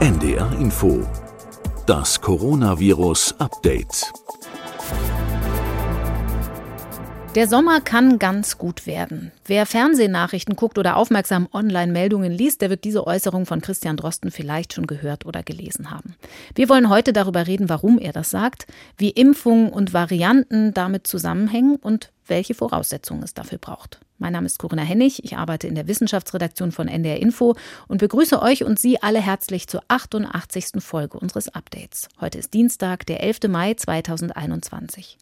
NDR Info. Das Coronavirus Update. Der Sommer kann ganz gut werden. Wer Fernsehnachrichten guckt oder aufmerksam Online-Meldungen liest, der wird diese Äußerung von Christian Drosten vielleicht schon gehört oder gelesen haben. Wir wollen heute darüber reden, warum er das sagt, wie Impfungen und Varianten damit zusammenhängen und welche Voraussetzungen es dafür braucht. Mein Name ist Corinna Hennig, ich arbeite in der Wissenschaftsredaktion von NDR Info und begrüße euch und Sie alle herzlich zur 88. Folge unseres Updates. Heute ist Dienstag, der 11. Mai 2021.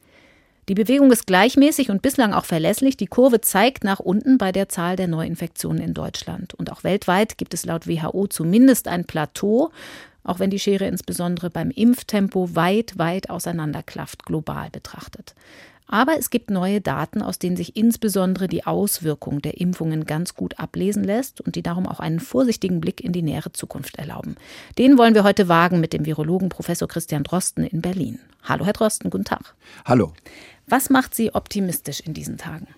Die Bewegung ist gleichmäßig und bislang auch verlässlich. Die Kurve zeigt nach unten bei der Zahl der Neuinfektionen in Deutschland. Und auch weltweit gibt es laut WHO zumindest ein Plateau, auch wenn die Schere insbesondere beim Impftempo weit, weit auseinanderklafft, global betrachtet. Aber es gibt neue Daten, aus denen sich insbesondere die Auswirkung der Impfungen ganz gut ablesen lässt und die darum auch einen vorsichtigen Blick in die nähere Zukunft erlauben. Den wollen wir heute wagen mit dem Virologen Professor Christian Drosten in Berlin. Hallo, Herr Drosten, guten Tag. Hallo. Was macht Sie optimistisch in diesen Tagen?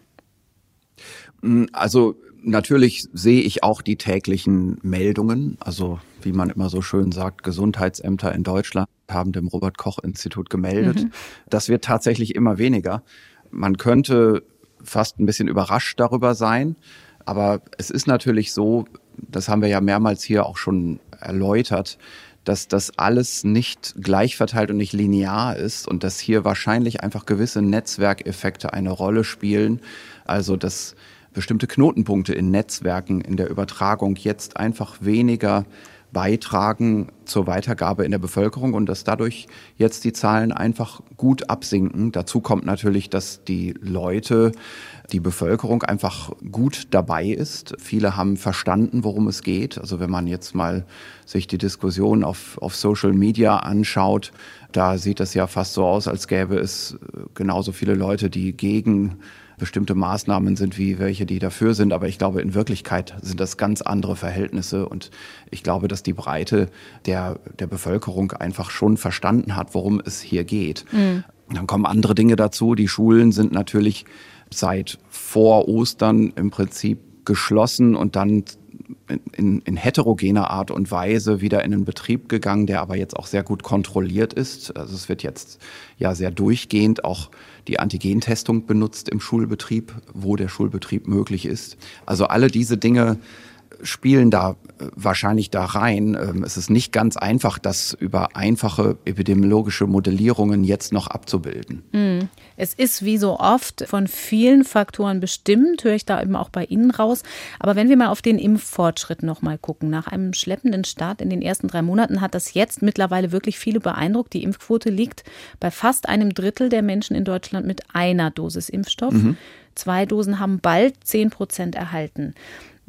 Mm, also natürlich sehe ich auch die täglichen Meldungen. Also wie man immer so schön sagt, Gesundheitsämter in Deutschland haben dem Robert Koch Institut gemeldet. Mhm. Das wird tatsächlich immer weniger. Man könnte fast ein bisschen überrascht darüber sein. Aber es ist natürlich so, das haben wir ja mehrmals hier auch schon erläutert, dass das alles nicht gleich verteilt und nicht linear ist und dass hier wahrscheinlich einfach gewisse Netzwerkeffekte eine Rolle spielen. Also dass bestimmte Knotenpunkte in Netzwerken in der Übertragung jetzt einfach weniger beitragen zur Weitergabe in der Bevölkerung und dass dadurch jetzt die Zahlen einfach gut absinken. Dazu kommt natürlich, dass die Leute, die Bevölkerung einfach gut dabei ist. Viele haben verstanden, worum es geht. Also wenn man jetzt mal sich die Diskussion auf, auf Social Media anschaut, da sieht es ja fast so aus, als gäbe es genauso viele Leute, die gegen bestimmte Maßnahmen sind wie welche, die dafür sind. Aber ich glaube, in Wirklichkeit sind das ganz andere Verhältnisse. Und ich glaube, dass die Breite der, der Bevölkerung einfach schon verstanden hat, worum es hier geht. Mhm. Dann kommen andere Dinge dazu. Die Schulen sind natürlich seit vor Ostern im Prinzip geschlossen und dann in, in heterogener Art und Weise wieder in den Betrieb gegangen, der aber jetzt auch sehr gut kontrolliert ist. Also es wird jetzt ja sehr durchgehend auch die Antigentestung benutzt im Schulbetrieb, wo der Schulbetrieb möglich ist. Also alle diese Dinge spielen da äh, wahrscheinlich da rein. Ähm, es ist nicht ganz einfach, das über einfache epidemiologische Modellierungen jetzt noch abzubilden. Hm. Es ist wie so oft von vielen Faktoren bestimmt, höre ich da eben auch bei Ihnen raus. Aber wenn wir mal auf den Impffortschritt nochmal gucken, nach einem schleppenden Start in den ersten drei Monaten hat das jetzt mittlerweile wirklich viele beeindruckt. Die Impfquote liegt bei fast einem Drittel der Menschen in Deutschland mit einer Dosis Impfstoff. Mhm. Zwei Dosen haben bald zehn Prozent erhalten.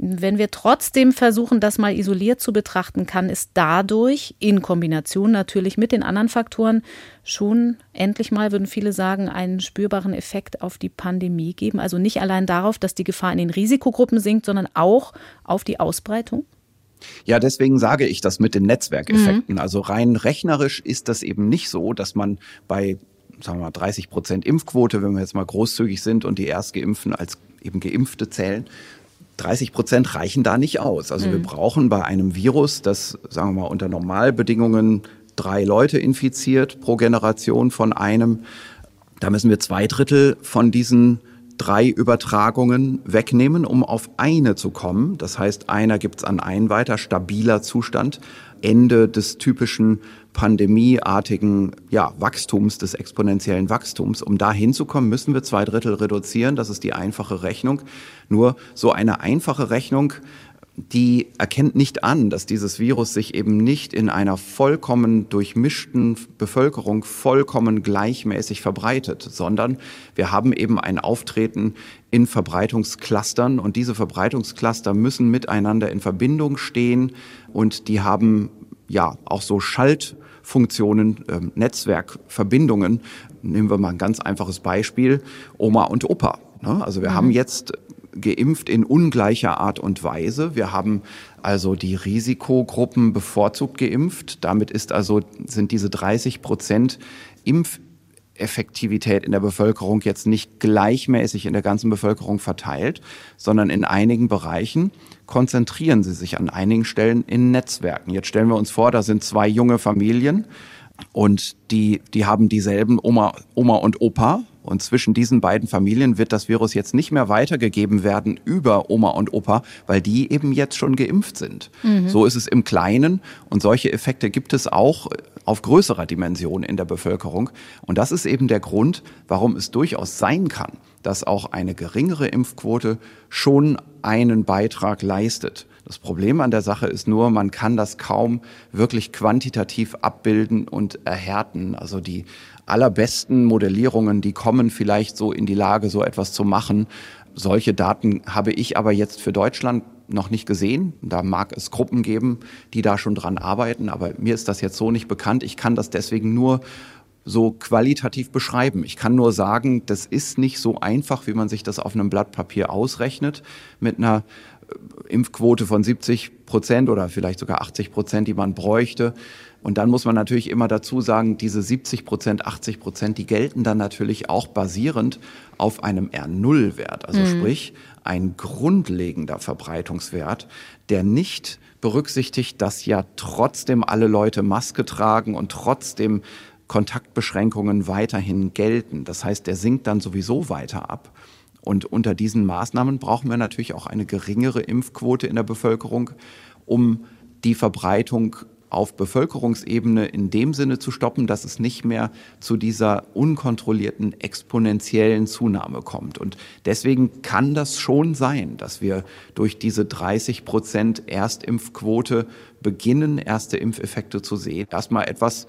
Wenn wir trotzdem versuchen, das mal isoliert zu betrachten, kann es dadurch in Kombination natürlich mit den anderen Faktoren schon endlich mal, würden viele sagen, einen spürbaren Effekt auf die Pandemie geben. Also nicht allein darauf, dass die Gefahr in den Risikogruppen sinkt, sondern auch auf die Ausbreitung. Ja, deswegen sage ich das mit den Netzwerkeffekten. Mhm. Also rein rechnerisch ist das eben nicht so, dass man bei sagen wir mal 30 Prozent Impfquote, wenn wir jetzt mal großzügig sind und die Erstgeimpften als eben Geimpfte zählen, 30 Prozent reichen da nicht aus. Also mhm. wir brauchen bei einem Virus, das, sagen wir mal, unter Normalbedingungen drei Leute infiziert pro Generation von einem, da müssen wir zwei Drittel von diesen drei Übertragungen wegnehmen, um auf eine zu kommen. Das heißt, einer gibt es an einen weiter, stabiler Zustand. Ende des typischen pandemieartigen ja, Wachstums, des exponentiellen Wachstums. Um da hinzukommen, müssen wir zwei Drittel reduzieren. Das ist die einfache Rechnung. Nur so eine einfache Rechnung die erkennt nicht an, dass dieses Virus sich eben nicht in einer vollkommen durchmischten Bevölkerung vollkommen gleichmäßig verbreitet, sondern wir haben eben ein Auftreten in Verbreitungsclustern und diese Verbreitungscluster müssen miteinander in Verbindung stehen und die haben ja auch so Schaltfunktionen, äh, Netzwerkverbindungen. Nehmen wir mal ein ganz einfaches Beispiel, Oma und Opa. Ne? Also wir mhm. haben jetzt geimpft in ungleicher Art und Weise. Wir haben also die Risikogruppen bevorzugt geimpft. Damit ist also, sind diese 30 Prozent Impf Effektivität in der Bevölkerung jetzt nicht gleichmäßig in der ganzen Bevölkerung verteilt, sondern in einigen Bereichen konzentrieren sie sich an einigen Stellen in Netzwerken. Jetzt stellen wir uns vor, da sind zwei junge Familien und die, die haben dieselben Oma, Oma und Opa und zwischen diesen beiden Familien wird das Virus jetzt nicht mehr weitergegeben werden über Oma und Opa, weil die eben jetzt schon geimpft sind. Mhm. So ist es im Kleinen und solche Effekte gibt es auch auf größerer Dimension in der Bevölkerung. Und das ist eben der Grund, warum es durchaus sein kann, dass auch eine geringere Impfquote schon einen Beitrag leistet. Das Problem an der Sache ist nur, man kann das kaum wirklich quantitativ abbilden und erhärten. Also die allerbesten Modellierungen, die kommen vielleicht so in die Lage, so etwas zu machen. Solche Daten habe ich aber jetzt für Deutschland noch nicht gesehen. Da mag es Gruppen geben, die da schon dran arbeiten, aber mir ist das jetzt so nicht bekannt. Ich kann das deswegen nur so qualitativ beschreiben. Ich kann nur sagen, das ist nicht so einfach, wie man sich das auf einem Blatt Papier ausrechnet, mit einer äh, Impfquote von 70 Prozent oder vielleicht sogar 80 Prozent, die man bräuchte. Und dann muss man natürlich immer dazu sagen, diese 70 Prozent, 80 Prozent, die gelten dann natürlich auch basierend auf einem R0-Wert. Also mhm. sprich, ein grundlegender Verbreitungswert, der nicht berücksichtigt, dass ja trotzdem alle Leute Maske tragen und trotzdem Kontaktbeschränkungen weiterhin gelten. Das heißt, der sinkt dann sowieso weiter ab. Und unter diesen Maßnahmen brauchen wir natürlich auch eine geringere Impfquote in der Bevölkerung, um die Verbreitung auf Bevölkerungsebene in dem Sinne zu stoppen, dass es nicht mehr zu dieser unkontrollierten exponentiellen Zunahme kommt. Und deswegen kann das schon sein, dass wir durch diese 30 Prozent Erstimpfquote beginnen, erste Impfeffekte zu sehen. Erstmal etwas,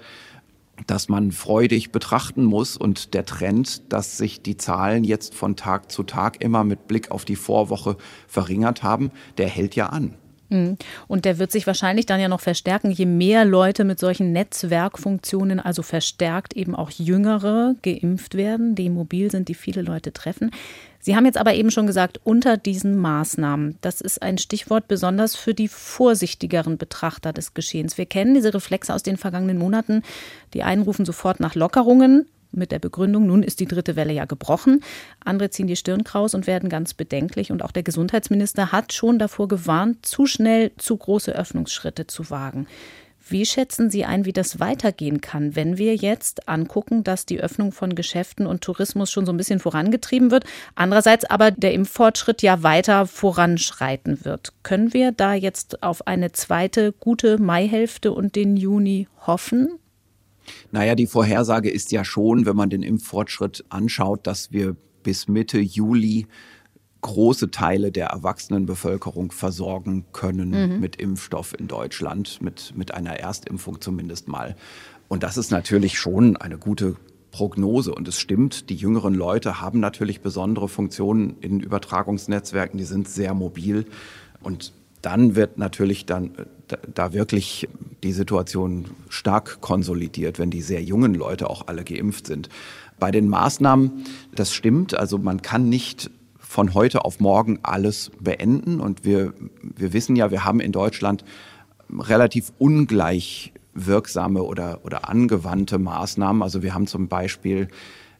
das man freudig betrachten muss und der Trend, dass sich die Zahlen jetzt von Tag zu Tag immer mit Blick auf die Vorwoche verringert haben, der hält ja an. Mhm. Und der wird sich wahrscheinlich dann ja noch verstärken, je mehr Leute mit solchen Netzwerkfunktionen, also verstärkt eben auch Jüngere, geimpft werden, die mobil sind, die viele Leute treffen. Sie haben jetzt aber eben schon gesagt, unter diesen Maßnahmen, das ist ein Stichwort besonders für die vorsichtigeren Betrachter des Geschehens. Wir kennen diese Reflexe aus den vergangenen Monaten. Die einen rufen sofort nach Lockerungen, mit der Begründung, nun ist die dritte Welle ja gebrochen. Andere ziehen die Stirn kraus und werden ganz bedenklich. Und auch der Gesundheitsminister hat schon davor gewarnt, zu schnell zu große Öffnungsschritte zu wagen. Wie schätzen Sie ein, wie das weitergehen kann, wenn wir jetzt angucken, dass die Öffnung von Geschäften und Tourismus schon so ein bisschen vorangetrieben wird, andererseits aber der Impffortschritt ja weiter voranschreiten wird? Können wir da jetzt auf eine zweite gute Maihälfte und den Juni hoffen? Naja, die Vorhersage ist ja schon, wenn man den Impffortschritt anschaut, dass wir bis Mitte Juli große Teile der Erwachsenenbevölkerung versorgen können mhm. mit Impfstoff in Deutschland, mit, mit einer Erstimpfung zumindest mal. Und das ist natürlich schon eine gute Prognose. Und es stimmt, die jüngeren Leute haben natürlich besondere Funktionen in Übertragungsnetzwerken, die sind sehr mobil. Und dann wird natürlich dann da wirklich die Situation stark konsolidiert, wenn die sehr jungen Leute auch alle geimpft sind. Bei den Maßnahmen, das stimmt, also man kann nicht von heute auf morgen alles beenden. Und wir, wir wissen ja, wir haben in Deutschland relativ ungleich wirksame oder, oder angewandte Maßnahmen. Also wir haben zum Beispiel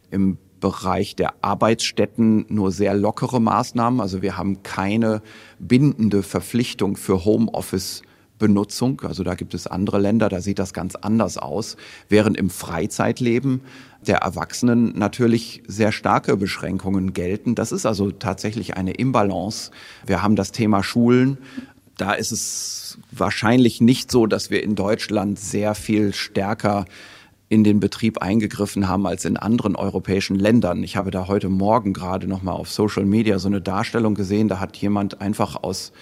im Bereich der Arbeitsstätten nur sehr lockere Maßnahmen. Also wir haben keine bindende Verpflichtung für Homeoffice. Benutzung. Also da gibt es andere Länder, da sieht das ganz anders aus. Während im Freizeitleben der Erwachsenen natürlich sehr starke Beschränkungen gelten. Das ist also tatsächlich eine Imbalance. Wir haben das Thema Schulen. Da ist es wahrscheinlich nicht so, dass wir in Deutschland sehr viel stärker in den Betrieb eingegriffen haben als in anderen europäischen Ländern. Ich habe da heute Morgen gerade noch mal auf Social Media so eine Darstellung gesehen, da hat jemand einfach aus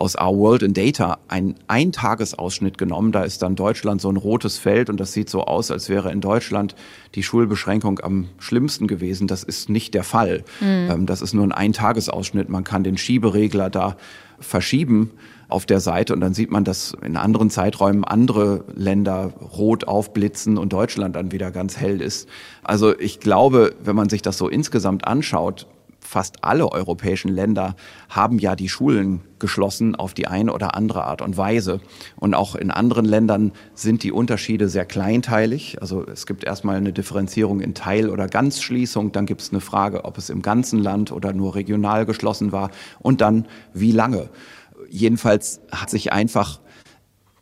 aus Our World in Data einen Eintagesausschnitt genommen. Da ist dann Deutschland so ein rotes Feld und das sieht so aus, als wäre in Deutschland die Schulbeschränkung am schlimmsten gewesen. Das ist nicht der Fall. Mhm. Das ist nur ein Eintagesausschnitt. Man kann den Schieberegler da verschieben auf der Seite und dann sieht man, dass in anderen Zeiträumen andere Länder rot aufblitzen und Deutschland dann wieder ganz hell ist. Also ich glaube, wenn man sich das so insgesamt anschaut, fast alle europäischen Länder haben ja die Schulen geschlossen auf die eine oder andere Art und Weise. Und auch in anderen Ländern sind die Unterschiede sehr kleinteilig. Also es gibt erstmal eine Differenzierung in Teil- oder Ganzschließung. Dann gibt es eine Frage, ob es im ganzen Land oder nur regional geschlossen war. Und dann, wie lange. Jedenfalls hat sich einfach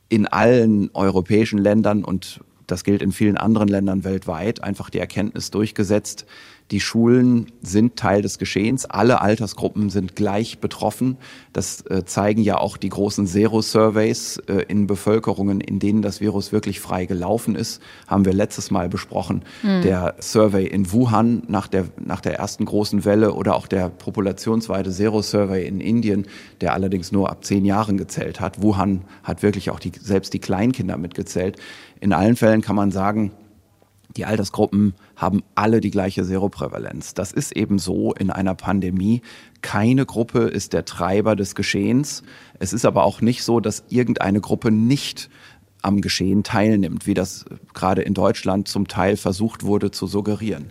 in allen europäischen Ländern und das gilt in vielen anderen Ländern weltweit, einfach die Erkenntnis durchgesetzt, die Schulen sind Teil des Geschehens. Alle Altersgruppen sind gleich betroffen. Das äh, zeigen ja auch die großen Zero-Surveys äh, in Bevölkerungen, in denen das Virus wirklich frei gelaufen ist. Haben wir letztes Mal besprochen. Mhm. Der Survey in Wuhan nach der, nach der ersten großen Welle oder auch der populationsweite Zero-Survey in Indien, der allerdings nur ab zehn Jahren gezählt hat. Wuhan hat wirklich auch die, selbst die Kleinkinder mitgezählt. In allen Fällen kann man sagen, die Altersgruppen haben alle die gleiche Seroprävalenz. Das ist eben so in einer Pandemie. Keine Gruppe ist der Treiber des Geschehens. Es ist aber auch nicht so, dass irgendeine Gruppe nicht am Geschehen teilnimmt, wie das gerade in Deutschland zum Teil versucht wurde zu suggerieren.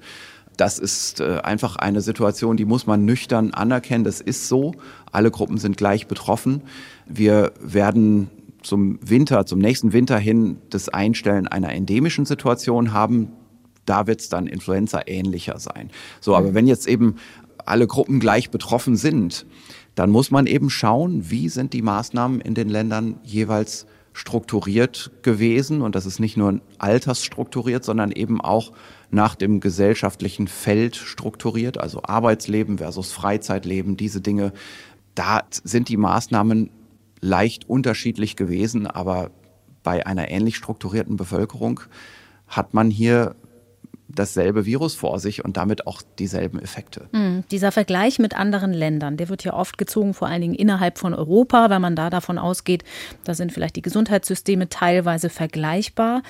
Das ist äh, einfach eine Situation, die muss man nüchtern anerkennen. Das ist so. Alle Gruppen sind gleich betroffen. Wir werden zum Winter, zum nächsten Winter hin das Einstellen einer endemischen Situation haben. Da wird es dann Influenza ähnlicher sein. So, aber wenn jetzt eben alle Gruppen gleich betroffen sind, dann muss man eben schauen, wie sind die Maßnahmen in den Ländern jeweils strukturiert gewesen. Und das ist nicht nur altersstrukturiert, sondern eben auch nach dem gesellschaftlichen Feld strukturiert, also Arbeitsleben versus Freizeitleben, diese Dinge. Da sind die Maßnahmen leicht unterschiedlich gewesen, aber bei einer ähnlich strukturierten Bevölkerung hat man hier dasselbe Virus vor sich und damit auch dieselben Effekte. Mhm. Dieser Vergleich mit anderen Ländern, der wird ja oft gezogen, vor allen Dingen innerhalb von Europa, weil man da davon ausgeht, da sind vielleicht die Gesundheitssysteme teilweise vergleichbar.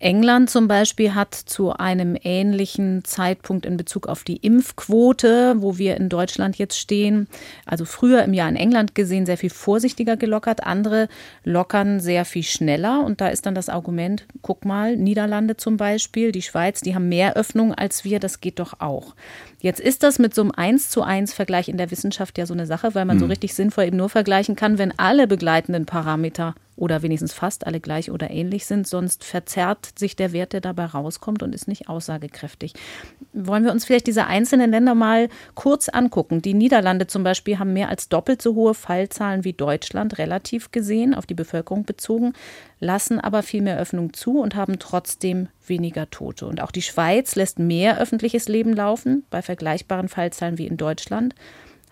England zum Beispiel hat zu einem ähnlichen Zeitpunkt in Bezug auf die Impfquote, wo wir in Deutschland jetzt stehen, also früher im Jahr in England gesehen, sehr viel vorsichtiger gelockert. Andere lockern sehr viel schneller. Und da ist dann das Argument, guck mal, Niederlande zum Beispiel, die Schweiz, die haben mehr Öffnung als wir, das geht doch auch. Jetzt ist das mit so einem Eins zu eins Vergleich in der Wissenschaft ja so eine Sache, weil man mhm. so richtig sinnvoll eben nur vergleichen kann, wenn alle begleitenden Parameter oder wenigstens fast alle gleich oder ähnlich sind. Sonst verzerrt sich der Wert, der dabei rauskommt und ist nicht aussagekräftig. Wollen wir uns vielleicht diese einzelnen Länder mal kurz angucken? Die Niederlande zum Beispiel haben mehr als doppelt so hohe Fallzahlen wie Deutschland relativ gesehen, auf die Bevölkerung bezogen, lassen aber viel mehr Öffnung zu und haben trotzdem weniger Tote. Und auch die Schweiz lässt mehr öffentliches Leben laufen bei vergleichbaren Fallzahlen wie in Deutschland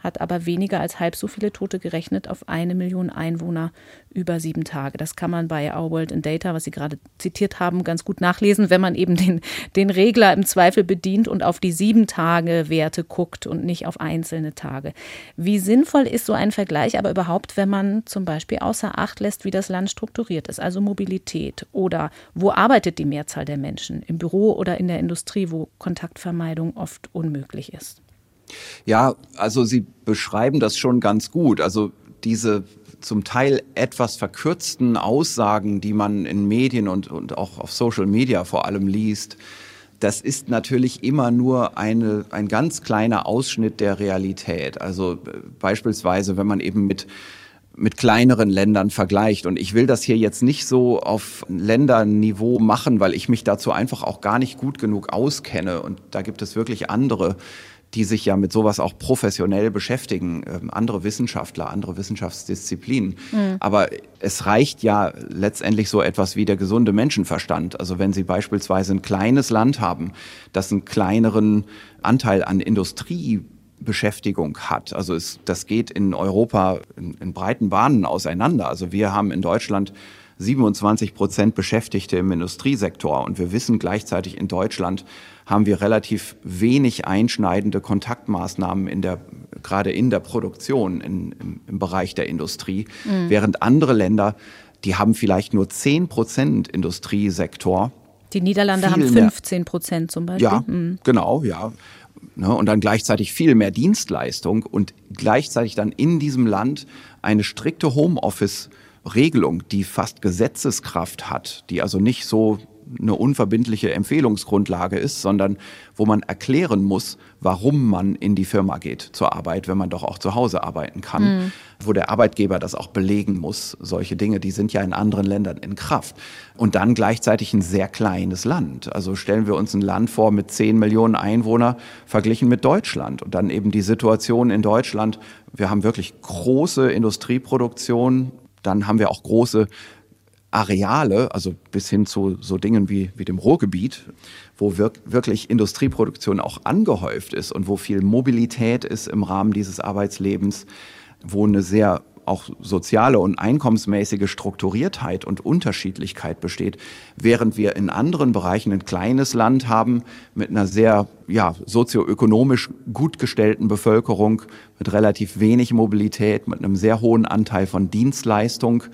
hat aber weniger als halb so viele Tote gerechnet auf eine Million Einwohner über sieben Tage. Das kann man bei Our World in Data, was Sie gerade zitiert haben, ganz gut nachlesen, wenn man eben den, den Regler im Zweifel bedient und auf die sieben Tage Werte guckt und nicht auf einzelne Tage. Wie sinnvoll ist so ein Vergleich aber überhaupt, wenn man zum Beispiel außer Acht lässt, wie das Land strukturiert ist, also Mobilität oder wo arbeitet die Mehrzahl der Menschen, im Büro oder in der Industrie, wo Kontaktvermeidung oft unmöglich ist? Ja, also Sie beschreiben das schon ganz gut. Also diese zum Teil etwas verkürzten Aussagen, die man in Medien und, und auch auf Social Media vor allem liest, das ist natürlich immer nur eine, ein ganz kleiner Ausschnitt der Realität. Also äh, beispielsweise, wenn man eben mit mit kleineren Ländern vergleicht. Und ich will das hier jetzt nicht so auf Länderniveau machen, weil ich mich dazu einfach auch gar nicht gut genug auskenne. Und da gibt es wirklich andere die sich ja mit sowas auch professionell beschäftigen, ähm, andere Wissenschaftler, andere Wissenschaftsdisziplinen. Mhm. Aber es reicht ja letztendlich so etwas wie der gesunde Menschenverstand. Also wenn Sie beispielsweise ein kleines Land haben, das einen kleineren Anteil an Industriebeschäftigung hat. Also es, das geht in Europa in, in breiten Bahnen auseinander. Also wir haben in Deutschland 27 Prozent Beschäftigte im Industriesektor und wir wissen gleichzeitig in Deutschland haben wir relativ wenig einschneidende Kontaktmaßnahmen in der, gerade in der Produktion, in, im, im Bereich der Industrie, mhm. während andere Länder, die haben vielleicht nur 10 Prozent Industriesektor. Die Niederlande haben 15 Prozent zum Beispiel. Ja, mhm. genau, ja. Ne, und dann gleichzeitig viel mehr Dienstleistung und gleichzeitig dann in diesem Land eine strikte Homeoffice- Regelung, die fast Gesetzeskraft hat, die also nicht so eine unverbindliche Empfehlungsgrundlage ist, sondern wo man erklären muss, warum man in die Firma geht zur Arbeit, wenn man doch auch zu Hause arbeiten kann, mhm. wo der Arbeitgeber das auch belegen muss. Solche Dinge, die sind ja in anderen Ländern in Kraft. Und dann gleichzeitig ein sehr kleines Land. Also stellen wir uns ein Land vor mit 10 Millionen Einwohner verglichen mit Deutschland. Und dann eben die Situation in Deutschland. Wir haben wirklich große Industrieproduktion. Dann haben wir auch große Areale, also bis hin zu so Dingen wie, wie dem Ruhrgebiet, wo wir, wirklich Industrieproduktion auch angehäuft ist und wo viel Mobilität ist im Rahmen dieses Arbeitslebens, wo eine sehr auch soziale und einkommensmäßige Strukturiertheit und Unterschiedlichkeit besteht, während wir in anderen Bereichen ein kleines Land haben mit einer sehr ja, sozioökonomisch gut gestellten Bevölkerung, mit relativ wenig Mobilität, mit einem sehr hohen Anteil von Dienstleistung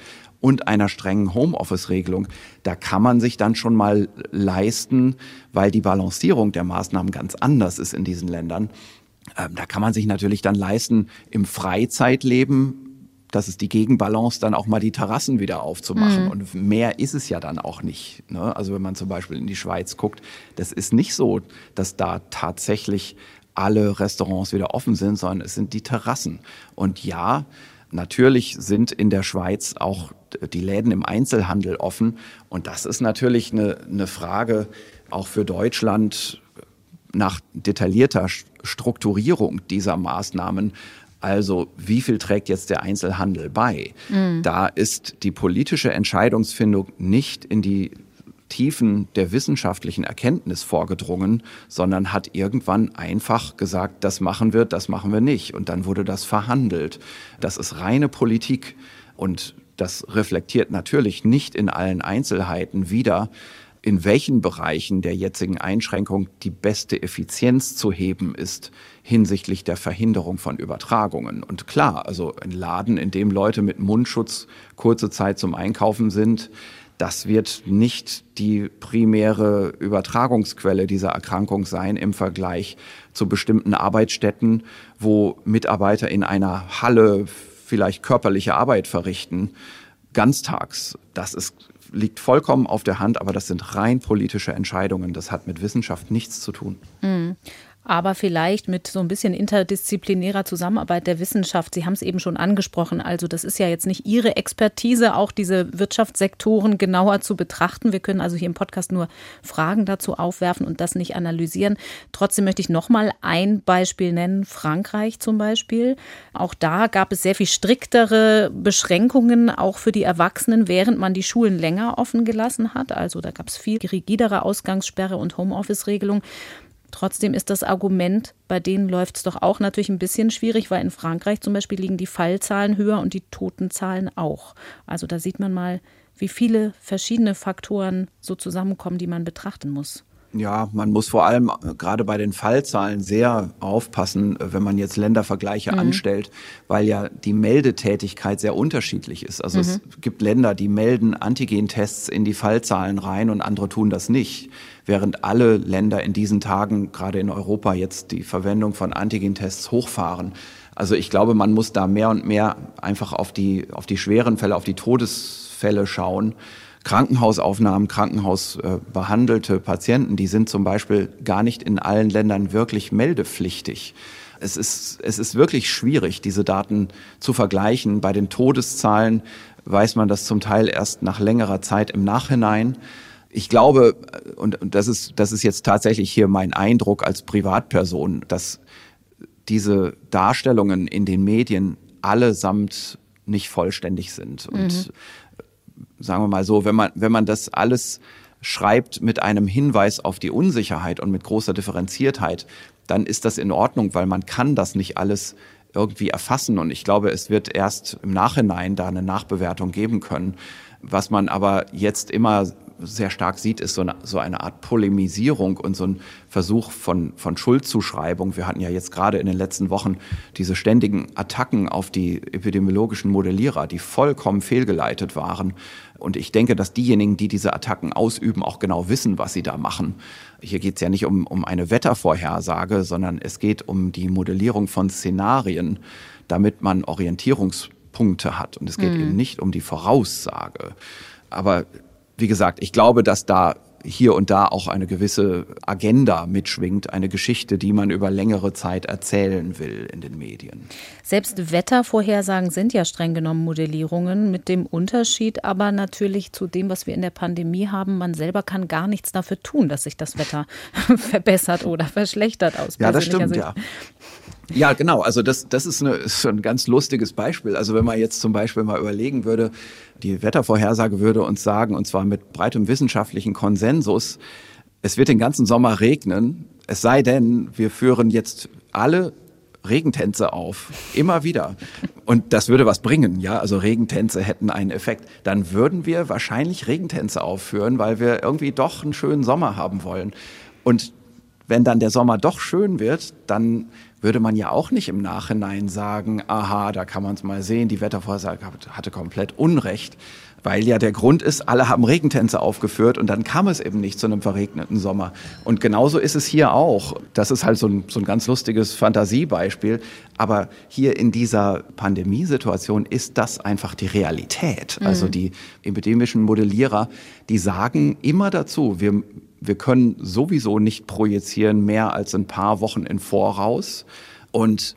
und einer strengen Homeoffice-Regelung, da kann man sich dann schon mal leisten, weil die Balancierung der Maßnahmen ganz anders ist in diesen Ländern. Ähm, da kann man sich natürlich dann leisten, im Freizeitleben das ist die Gegenbalance, dann auch mal die Terrassen wieder aufzumachen. Mhm. Und mehr ist es ja dann auch nicht. Ne? Also wenn man zum Beispiel in die Schweiz guckt, das ist nicht so, dass da tatsächlich alle Restaurants wieder offen sind, sondern es sind die Terrassen. Und ja, Natürlich sind in der Schweiz auch die Läden im Einzelhandel offen. Und das ist natürlich eine, eine Frage auch für Deutschland nach detaillierter Strukturierung dieser Maßnahmen. Also wie viel trägt jetzt der Einzelhandel bei? Mhm. Da ist die politische Entscheidungsfindung nicht in die Tiefen der wissenschaftlichen Erkenntnis vorgedrungen, sondern hat irgendwann einfach gesagt, das machen wir, das machen wir nicht. Und dann wurde das verhandelt. Das ist reine Politik und das reflektiert natürlich nicht in allen Einzelheiten wieder, in welchen Bereichen der jetzigen Einschränkung die beste Effizienz zu heben ist hinsichtlich der Verhinderung von Übertragungen. Und klar, also ein Laden, in dem Leute mit Mundschutz kurze Zeit zum Einkaufen sind, das wird nicht die primäre Übertragungsquelle dieser Erkrankung sein im Vergleich zu bestimmten Arbeitsstätten, wo Mitarbeiter in einer Halle vielleicht körperliche Arbeit verrichten, ganztags. Das ist, liegt vollkommen auf der Hand, aber das sind rein politische Entscheidungen. Das hat mit Wissenschaft nichts zu tun. Mhm aber vielleicht mit so ein bisschen interdisziplinärer Zusammenarbeit der Wissenschaft. Sie haben es eben schon angesprochen. Also das ist ja jetzt nicht Ihre Expertise, auch diese Wirtschaftssektoren genauer zu betrachten. Wir können also hier im Podcast nur Fragen dazu aufwerfen und das nicht analysieren. Trotzdem möchte ich noch mal ein Beispiel nennen. Frankreich zum Beispiel. Auch da gab es sehr viel striktere Beschränkungen, auch für die Erwachsenen, während man die Schulen länger offen gelassen hat. Also da gab es viel rigidere Ausgangssperre und Homeoffice-Regelung. Trotzdem ist das Argument, bei denen läuft es doch auch natürlich ein bisschen schwierig, weil in Frankreich zum Beispiel liegen die Fallzahlen höher und die Totenzahlen auch. Also da sieht man mal, wie viele verschiedene Faktoren so zusammenkommen, die man betrachten muss. Ja, man muss vor allem äh, gerade bei den Fallzahlen sehr aufpassen, äh, wenn man jetzt Ländervergleiche mhm. anstellt, weil ja die Meldetätigkeit sehr unterschiedlich ist. Also mhm. es gibt Länder, die melden Antigentests in die Fallzahlen rein und andere tun das nicht, während alle Länder in diesen Tagen, gerade in Europa, jetzt die Verwendung von Antigentests hochfahren. Also ich glaube, man muss da mehr und mehr einfach auf die, auf die schweren Fälle, auf die Todesfälle schauen Krankenhausaufnahmen, Krankenhausbehandelte Patienten, die sind zum Beispiel gar nicht in allen Ländern wirklich meldepflichtig. Es ist, es ist wirklich schwierig, diese Daten zu vergleichen. Bei den Todeszahlen weiß man das zum Teil erst nach längerer Zeit im Nachhinein. Ich glaube, und, und das, ist, das ist jetzt tatsächlich hier mein Eindruck als Privatperson, dass diese Darstellungen in den Medien allesamt nicht vollständig sind. Und mhm sagen wir mal so, wenn man, wenn man das alles schreibt mit einem Hinweis auf die Unsicherheit und mit großer Differenziertheit, dann ist das in Ordnung, weil man kann das nicht alles irgendwie erfassen. Und ich glaube, es wird erst im Nachhinein da eine Nachbewertung geben können. Was man aber jetzt immer sehr stark sieht, ist so eine, so eine Art Polemisierung und so ein Versuch von, von Schuldzuschreibung. Wir hatten ja jetzt gerade in den letzten Wochen diese ständigen Attacken auf die epidemiologischen Modellierer, die vollkommen fehlgeleitet waren. Und ich denke, dass diejenigen, die diese Attacken ausüben, auch genau wissen, was sie da machen. Hier geht es ja nicht um, um eine Wettervorhersage, sondern es geht um die Modellierung von Szenarien, damit man Orientierungspunkte hat. Und es geht mhm. eben nicht um die Voraussage. Aber wie gesagt, ich glaube, dass da hier und da auch eine gewisse Agenda mitschwingt, eine Geschichte, die man über längere Zeit erzählen will in den Medien. Selbst Wettervorhersagen sind ja streng genommen Modellierungen, mit dem Unterschied aber natürlich zu dem, was wir in der Pandemie haben. Man selber kann gar nichts dafür tun, dass sich das Wetter verbessert oder verschlechtert aus. Ja, das stimmt, Sicht. ja. Ja, genau. Also das, das ist, eine, ist ein ganz lustiges Beispiel. Also wenn man jetzt zum Beispiel mal überlegen würde, die Wettervorhersage würde uns sagen, und zwar mit breitem wissenschaftlichen Konsensus, es wird den ganzen Sommer regnen, es sei denn, wir führen jetzt alle Regentänze auf, immer wieder. Und das würde was bringen, ja, also Regentänze hätten einen Effekt. Dann würden wir wahrscheinlich Regentänze aufführen, weil wir irgendwie doch einen schönen Sommer haben wollen. Und wenn dann der Sommer doch schön wird, dann würde man ja auch nicht im Nachhinein sagen, aha, da kann man es mal sehen, die Wettervorhersage hatte komplett Unrecht, weil ja der Grund ist, alle haben Regentänze aufgeführt und dann kam es eben nicht zu einem verregneten Sommer. Und genauso ist es hier auch. Das ist halt so ein, so ein ganz lustiges Fantasiebeispiel. Aber hier in dieser Pandemiesituation ist das einfach die Realität. Mhm. Also die epidemischen Modellierer, die sagen immer dazu, wir wir können sowieso nicht projizieren mehr als ein paar Wochen im Voraus. Und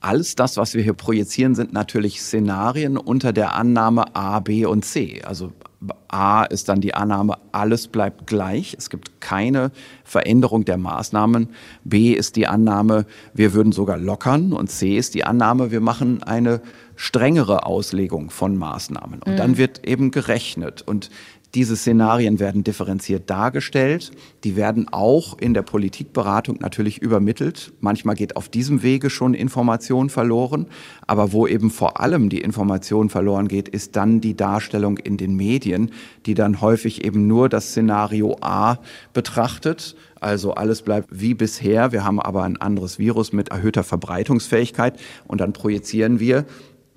alles das, was wir hier projizieren, sind natürlich Szenarien unter der Annahme A, B und C. Also A ist dann die Annahme, alles bleibt gleich, es gibt keine Veränderung der Maßnahmen. B ist die Annahme, wir würden sogar lockern. Und C ist die Annahme, wir machen eine strengere Auslegung von Maßnahmen. Und mhm. dann wird eben gerechnet. Und diese Szenarien werden differenziert dargestellt. Die werden auch in der Politikberatung natürlich übermittelt. Manchmal geht auf diesem Wege schon Information verloren. Aber wo eben vor allem die Information verloren geht, ist dann die Darstellung in den Medien, die dann häufig eben nur das Szenario A betrachtet. Also alles bleibt wie bisher. Wir haben aber ein anderes Virus mit erhöhter Verbreitungsfähigkeit. Und dann projizieren wir,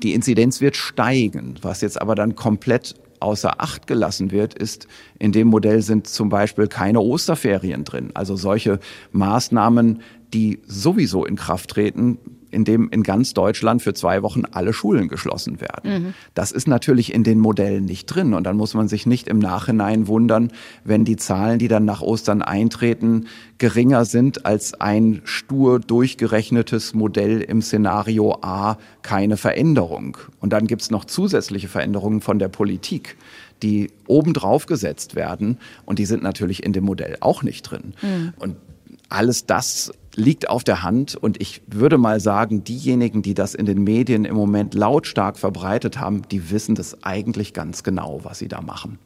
die Inzidenz wird steigen, was jetzt aber dann komplett außer Acht gelassen wird, ist, in dem Modell sind zum Beispiel keine Osterferien drin. Also solche Maßnahmen, die sowieso in Kraft treten, in dem in ganz Deutschland für zwei Wochen alle Schulen geschlossen werden. Mhm. Das ist natürlich in den Modellen nicht drin. Und dann muss man sich nicht im Nachhinein wundern, wenn die Zahlen, die dann nach Ostern eintreten, geringer sind als ein stur durchgerechnetes Modell im Szenario A, keine Veränderung. Und dann gibt's noch zusätzliche Veränderungen von der Politik die obendrauf gesetzt werden und die sind natürlich in dem Modell auch nicht drin. Mhm. Und alles das liegt auf der Hand und ich würde mal sagen, diejenigen, die das in den Medien im Moment lautstark verbreitet haben, die wissen das eigentlich ganz genau, was sie da machen.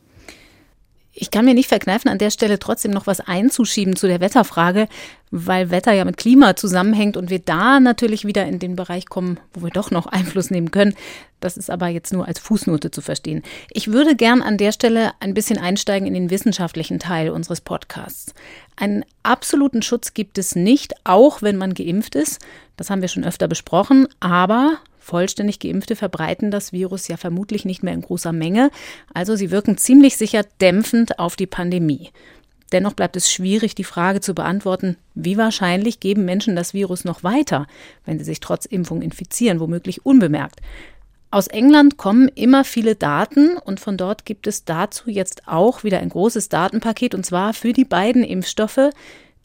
Ich kann mir nicht verkneifen, an der Stelle trotzdem noch was einzuschieben zu der Wetterfrage, weil Wetter ja mit Klima zusammenhängt und wir da natürlich wieder in den Bereich kommen, wo wir doch noch Einfluss nehmen können. Das ist aber jetzt nur als Fußnote zu verstehen. Ich würde gern an der Stelle ein bisschen einsteigen in den wissenschaftlichen Teil unseres Podcasts. Einen absoluten Schutz gibt es nicht, auch wenn man geimpft ist. Das haben wir schon öfter besprochen. Aber Vollständig geimpfte verbreiten das Virus ja vermutlich nicht mehr in großer Menge, also sie wirken ziemlich sicher dämpfend auf die Pandemie. Dennoch bleibt es schwierig, die Frage zu beantworten, wie wahrscheinlich geben Menschen das Virus noch weiter, wenn sie sich trotz Impfung infizieren, womöglich unbemerkt. Aus England kommen immer viele Daten und von dort gibt es dazu jetzt auch wieder ein großes Datenpaket und zwar für die beiden Impfstoffe,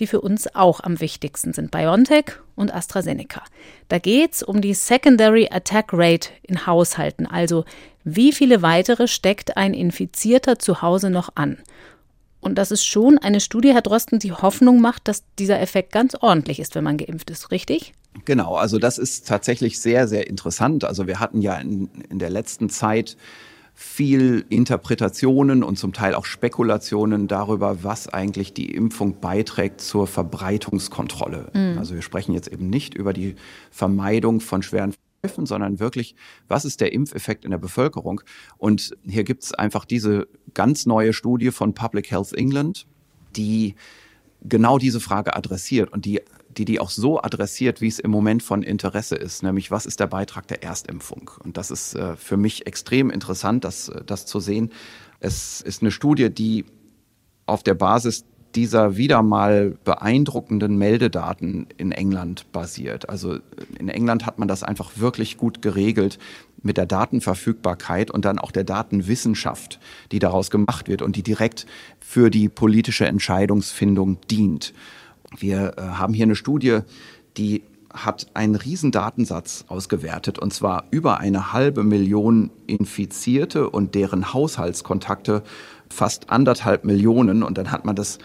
die für uns auch am wichtigsten sind, BioNTech und AstraZeneca. Da geht es um die Secondary Attack Rate in Haushalten, also wie viele weitere steckt ein Infizierter zu Hause noch an. Und das ist schon eine Studie, Herr Drosten, die Hoffnung macht, dass dieser Effekt ganz ordentlich ist, wenn man geimpft ist, richtig? Genau, also das ist tatsächlich sehr, sehr interessant. Also wir hatten ja in, in der letzten Zeit viel Interpretationen und zum Teil auch Spekulationen darüber, was eigentlich die Impfung beiträgt zur Verbreitungskontrolle. Mhm. Also wir sprechen jetzt eben nicht über die Vermeidung von schweren Verläufen, sondern wirklich, was ist der Impfeffekt in der Bevölkerung? Und hier gibt es einfach diese ganz neue Studie von Public Health England, die genau diese Frage adressiert und die die die auch so adressiert, wie es im Moment von Interesse ist, nämlich was ist der Beitrag der Erstimpfung? Und das ist äh, für mich extrem interessant, das, äh, das zu sehen. Es ist eine Studie, die auf der Basis dieser wieder mal beeindruckenden Meldedaten in England basiert. Also in England hat man das einfach wirklich gut geregelt mit der Datenverfügbarkeit und dann auch der Datenwissenschaft, die daraus gemacht wird und die direkt für die politische Entscheidungsfindung dient. Wir äh, haben hier eine Studie, die hat einen riesen Datensatz ausgewertet und zwar über eine halbe Million Infizierte und deren Haushaltskontakte fast anderthalb Millionen und dann hat man das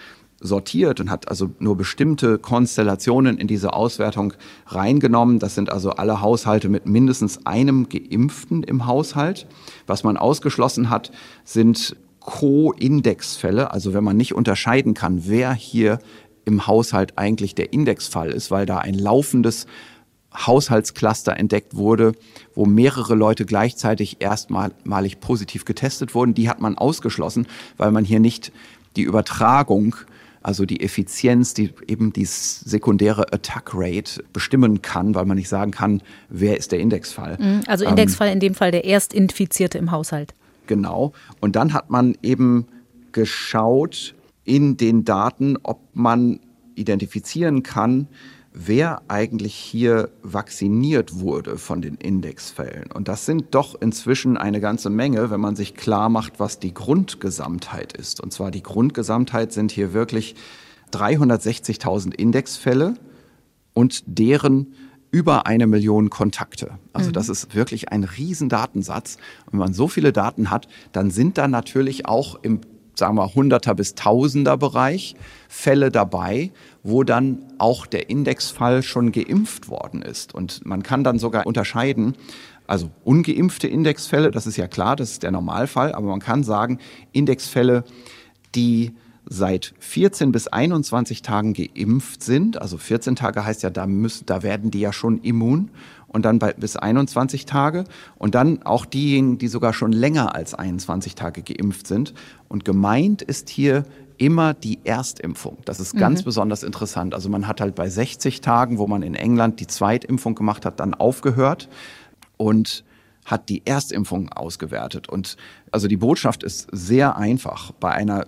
sortiert und hat also nur bestimmte Konstellationen in diese Auswertung reingenommen. Das sind also alle Haushalte mit mindestens einem Geimpften im Haushalt. Was man ausgeschlossen hat, sind Co-Indexfälle, also wenn man nicht unterscheiden kann, wer hier im Haushalt eigentlich der Indexfall ist, weil da ein laufendes Haushaltscluster entdeckt wurde, wo mehrere Leute gleichzeitig erstmalig positiv getestet wurden. Die hat man ausgeschlossen, weil man hier nicht die Übertragung, also die Effizienz, die eben die sekundäre Attack Rate bestimmen kann, weil man nicht sagen kann, wer ist der Indexfall. Mhm, also Indexfall ähm, in dem Fall der Erstinfizierte im Haushalt. Genau. Und dann hat man eben geschaut in den Daten, ob man identifizieren kann, wer eigentlich hier vacciniert wurde von den Indexfällen. Und das sind doch inzwischen eine ganze Menge, wenn man sich klar macht, was die Grundgesamtheit ist. Und zwar die Grundgesamtheit sind hier wirklich 360.000 Indexfälle und deren über eine Million Kontakte. Also mhm. das ist wirklich ein Riesendatensatz. Und wenn man so viele Daten hat, dann sind da natürlich auch im sagen wir, Hunderter bis Tausender Bereich Fälle dabei, wo dann auch der Indexfall schon geimpft worden ist. Und man kann dann sogar unterscheiden, also ungeimpfte Indexfälle, das ist ja klar, das ist der Normalfall, aber man kann sagen, Indexfälle, die seit 14 bis 21 Tagen geimpft sind, also 14 Tage heißt ja, da, müssen, da werden die ja schon immun und dann bei, bis 21 Tage und dann auch diejenigen, die sogar schon länger als 21 Tage geimpft sind. Und gemeint ist hier immer die Erstimpfung. Das ist ganz mhm. besonders interessant. Also man hat halt bei 60 Tagen, wo man in England die Zweitimpfung gemacht hat, dann aufgehört und hat die Erstimpfung ausgewertet. Und also die Botschaft ist sehr einfach. Bei einer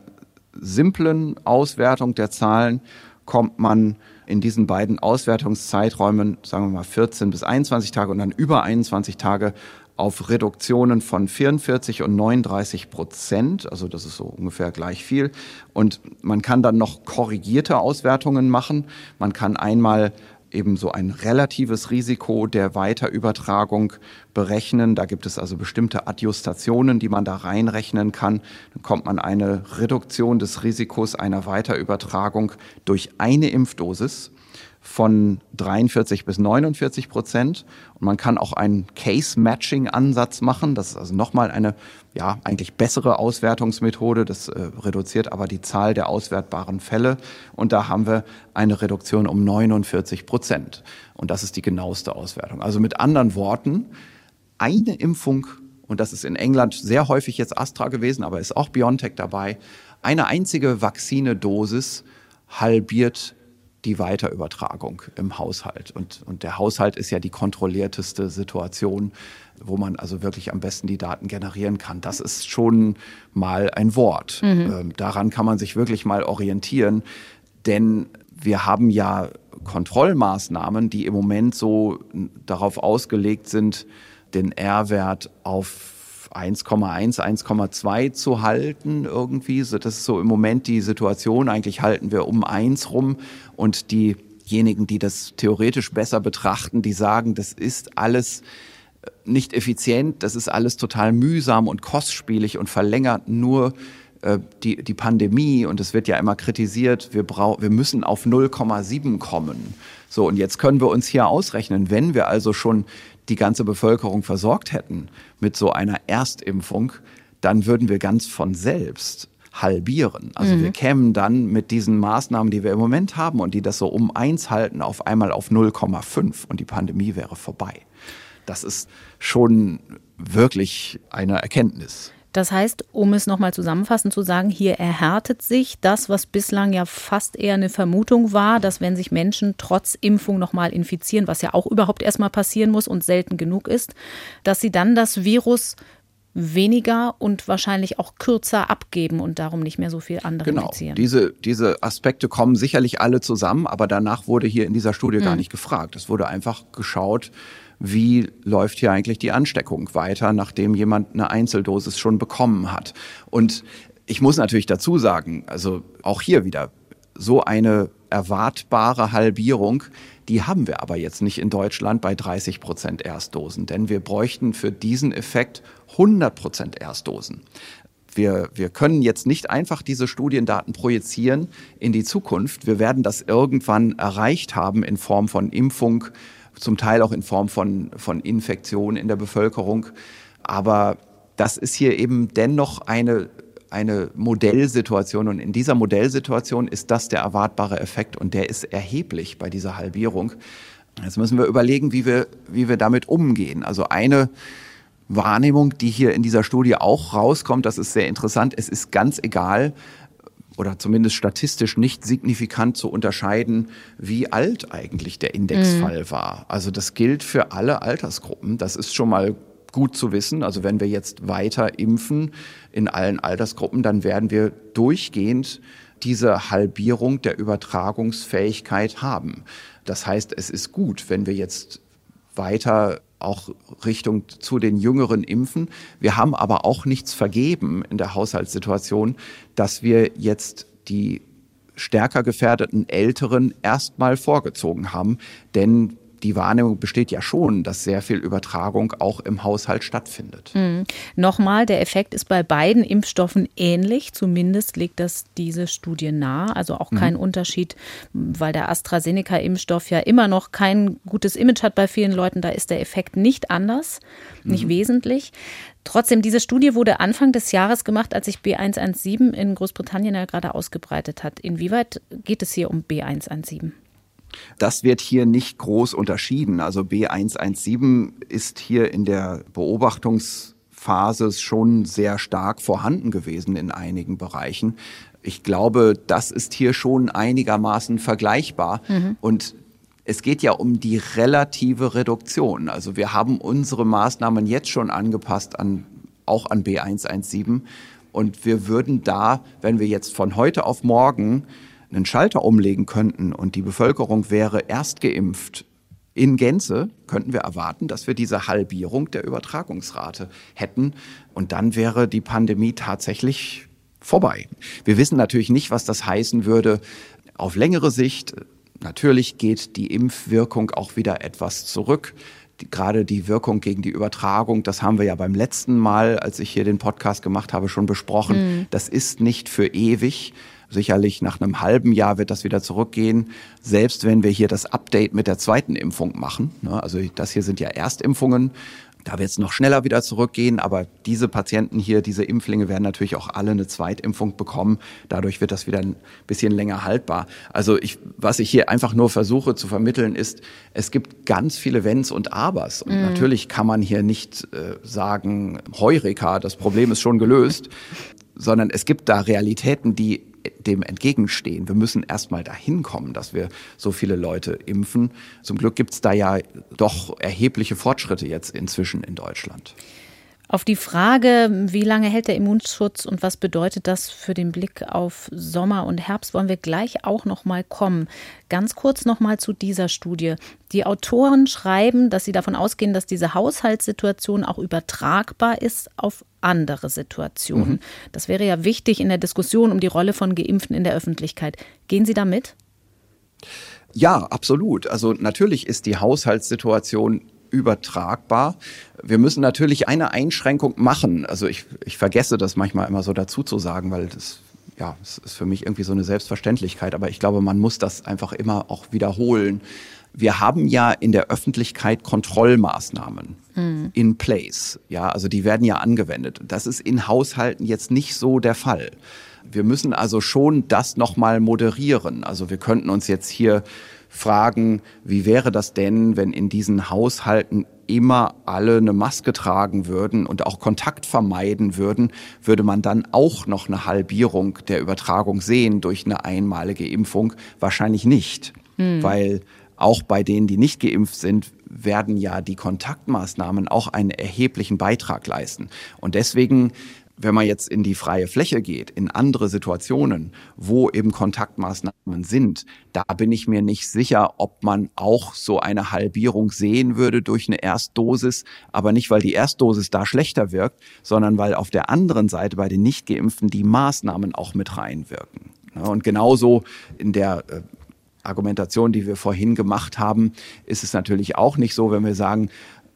simplen Auswertung der Zahlen kommt man in diesen beiden Auswertungszeiträumen, sagen wir mal 14 bis 21 Tage und dann über 21 Tage auf Reduktionen von 44 und 39 Prozent. Also das ist so ungefähr gleich viel. Und man kann dann noch korrigierte Auswertungen machen. Man kann einmal eben so ein relatives Risiko der Weiterübertragung berechnen. Da gibt es also bestimmte Adjustationen, die man da reinrechnen kann. Dann kommt man eine Reduktion des Risikos einer Weiterübertragung durch eine Impfdosis von 43 bis 49 Prozent. Und man kann auch einen Case-Matching-Ansatz machen. Das ist also nochmal eine, ja, eigentlich bessere Auswertungsmethode. Das äh, reduziert aber die Zahl der auswertbaren Fälle. Und da haben wir eine Reduktion um 49 Prozent. Und das ist die genaueste Auswertung. Also mit anderen Worten, eine Impfung, und das ist in England sehr häufig jetzt Astra gewesen, aber ist auch BioNTech dabei, eine einzige Vakzinedosis halbiert die Weiterübertragung im Haushalt. Und, und der Haushalt ist ja die kontrollierteste Situation, wo man also wirklich am besten die Daten generieren kann. Das ist schon mal ein Wort. Mhm. Ähm, daran kann man sich wirklich mal orientieren, denn wir haben ja Kontrollmaßnahmen, die im Moment so darauf ausgelegt sind, den R-Wert auf 1,1, 1,2 zu halten irgendwie. Das ist so im Moment die Situation. Eigentlich halten wir um eins rum und diejenigen, die das theoretisch besser betrachten, die sagen, das ist alles äh, nicht effizient, das ist alles total mühsam und kostspielig und verlängert nur äh, die, die Pandemie und es wird ja immer kritisiert, wir, brauch, wir müssen auf 0,7 kommen. So, und jetzt können wir uns hier ausrechnen, wenn wir also schon die ganze Bevölkerung versorgt hätten mit so einer Erstimpfung, dann würden wir ganz von selbst halbieren. Also mhm. wir kämen dann mit diesen Maßnahmen, die wir im Moment haben und die das so um eins halten, auf einmal auf 0,5 und die Pandemie wäre vorbei. Das ist schon wirklich eine Erkenntnis. Das heißt, um es nochmal zusammenfassend zu sagen, hier erhärtet sich das, was bislang ja fast eher eine Vermutung war, dass wenn sich Menschen trotz Impfung nochmal infizieren, was ja auch überhaupt erstmal passieren muss und selten genug ist, dass sie dann das Virus weniger und wahrscheinlich auch kürzer abgeben und darum nicht mehr so viel andere genau. infizieren. Diese, diese Aspekte kommen sicherlich alle zusammen, aber danach wurde hier in dieser Studie mhm. gar nicht gefragt. Es wurde einfach geschaut, wie läuft hier eigentlich die Ansteckung weiter, nachdem jemand eine Einzeldosis schon bekommen hat. Und ich muss natürlich dazu sagen, also auch hier wieder, so eine erwartbare Halbierung, die haben wir aber jetzt nicht in Deutschland bei 30 Prozent Erstdosen, denn wir bräuchten für diesen Effekt 100 Prozent Erstdosen. Wir, wir können jetzt nicht einfach diese Studiendaten projizieren in die Zukunft. Wir werden das irgendwann erreicht haben in Form von Impfung, zum Teil auch in Form von, von Infektion in der Bevölkerung. Aber das ist hier eben dennoch eine eine Modellsituation und in dieser Modellsituation ist das der erwartbare Effekt und der ist erheblich bei dieser Halbierung. Jetzt müssen wir überlegen, wie wir, wie wir damit umgehen. Also eine Wahrnehmung, die hier in dieser Studie auch rauskommt, das ist sehr interessant, es ist ganz egal, oder zumindest statistisch nicht signifikant zu unterscheiden, wie alt eigentlich der Indexfall mhm. war. Also das gilt für alle Altersgruppen. Das ist schon mal gut zu wissen. Also wenn wir jetzt weiter impfen in allen Altersgruppen, dann werden wir durchgehend diese Halbierung der Übertragungsfähigkeit haben. Das heißt, es ist gut, wenn wir jetzt weiter auch Richtung zu den Jüngeren impfen. Wir haben aber auch nichts vergeben in der Haushaltssituation, dass wir jetzt die stärker gefährdeten Älteren erstmal vorgezogen haben. Denn die Wahrnehmung besteht ja schon, dass sehr viel Übertragung auch im Haushalt stattfindet. Mhm. Nochmal, der Effekt ist bei beiden Impfstoffen ähnlich. Zumindest legt das diese Studie nahe. Also auch kein mhm. Unterschied, weil der AstraZeneca-Impfstoff ja immer noch kein gutes Image hat bei vielen Leuten. Da ist der Effekt nicht anders, nicht mhm. wesentlich. Trotzdem, diese Studie wurde Anfang des Jahres gemacht, als sich B117 in Großbritannien ja gerade ausgebreitet hat. Inwieweit geht es hier um B117? Das wird hier nicht groß unterschieden. Also B117 ist hier in der Beobachtungsphase schon sehr stark vorhanden gewesen in einigen Bereichen. Ich glaube, das ist hier schon einigermaßen vergleichbar. Mhm. Und es geht ja um die relative Reduktion. Also wir haben unsere Maßnahmen jetzt schon angepasst an, auch an B117. Und wir würden da, wenn wir jetzt von heute auf morgen einen Schalter umlegen könnten und die Bevölkerung wäre erst geimpft in Gänze, könnten wir erwarten, dass wir diese Halbierung der Übertragungsrate hätten. Und dann wäre die Pandemie tatsächlich vorbei. Wir wissen natürlich nicht, was das heißen würde auf längere Sicht. Natürlich geht die Impfwirkung auch wieder etwas zurück. Die, gerade die Wirkung gegen die Übertragung, das haben wir ja beim letzten Mal, als ich hier den Podcast gemacht habe, schon besprochen. Mhm. Das ist nicht für ewig. Sicherlich nach einem halben Jahr wird das wieder zurückgehen, selbst wenn wir hier das Update mit der zweiten Impfung machen. Ne, also das hier sind ja Erstimpfungen. Da wird es noch schneller wieder zurückgehen, aber diese Patienten hier, diese Impflinge werden natürlich auch alle eine Zweitimpfung bekommen. Dadurch wird das wieder ein bisschen länger haltbar. Also ich, was ich hier einfach nur versuche zu vermitteln, ist, es gibt ganz viele Wenns und Abers. Und mm. natürlich kann man hier nicht äh, sagen, Heureka, das Problem ist schon gelöst, sondern es gibt da Realitäten, die dem entgegenstehen. Wir müssen erstmal dahin kommen, dass wir so viele Leute impfen. Zum Glück gibt es da ja doch erhebliche Fortschritte jetzt inzwischen in Deutschland. Auf die Frage, wie lange hält der Immunschutz und was bedeutet das für den Blick auf Sommer und Herbst, wollen wir gleich auch noch mal kommen. Ganz kurz noch mal zu dieser Studie. Die Autoren schreiben, dass sie davon ausgehen, dass diese Haushaltssituation auch übertragbar ist auf andere Situationen. Mhm. Das wäre ja wichtig in der Diskussion um die Rolle von Geimpften in der Öffentlichkeit. Gehen Sie da mit? Ja, absolut. Also natürlich ist die Haushaltssituation übertragbar. Wir müssen natürlich eine Einschränkung machen. Also ich, ich vergesse das manchmal immer so dazu zu sagen, weil das ja, es ist für mich irgendwie so eine Selbstverständlichkeit, aber ich glaube, man muss das einfach immer auch wiederholen. Wir haben ja in der Öffentlichkeit Kontrollmaßnahmen mhm. in place. Ja, also die werden ja angewendet. Das ist in Haushalten jetzt nicht so der Fall. Wir müssen also schon das nochmal moderieren. Also wir könnten uns jetzt hier fragen, wie wäre das denn, wenn in diesen Haushalten immer alle eine Maske tragen würden und auch Kontakt vermeiden würden, würde man dann auch noch eine Halbierung der Übertragung sehen durch eine einmalige Impfung? Wahrscheinlich nicht, mhm. weil auch bei denen, die nicht geimpft sind, werden ja die Kontaktmaßnahmen auch einen erheblichen Beitrag leisten. Und deswegen wenn man jetzt in die freie Fläche geht, in andere Situationen, wo eben Kontaktmaßnahmen sind, da bin ich mir nicht sicher, ob man auch so eine Halbierung sehen würde durch eine Erstdosis, aber nicht, weil die Erstdosis da schlechter wirkt, sondern weil auf der anderen Seite bei den Nichtgeimpften die Maßnahmen auch mit reinwirken. Und genauso in der äh, Argumentation, die wir vorhin gemacht haben, ist es natürlich auch nicht so, wenn wir sagen,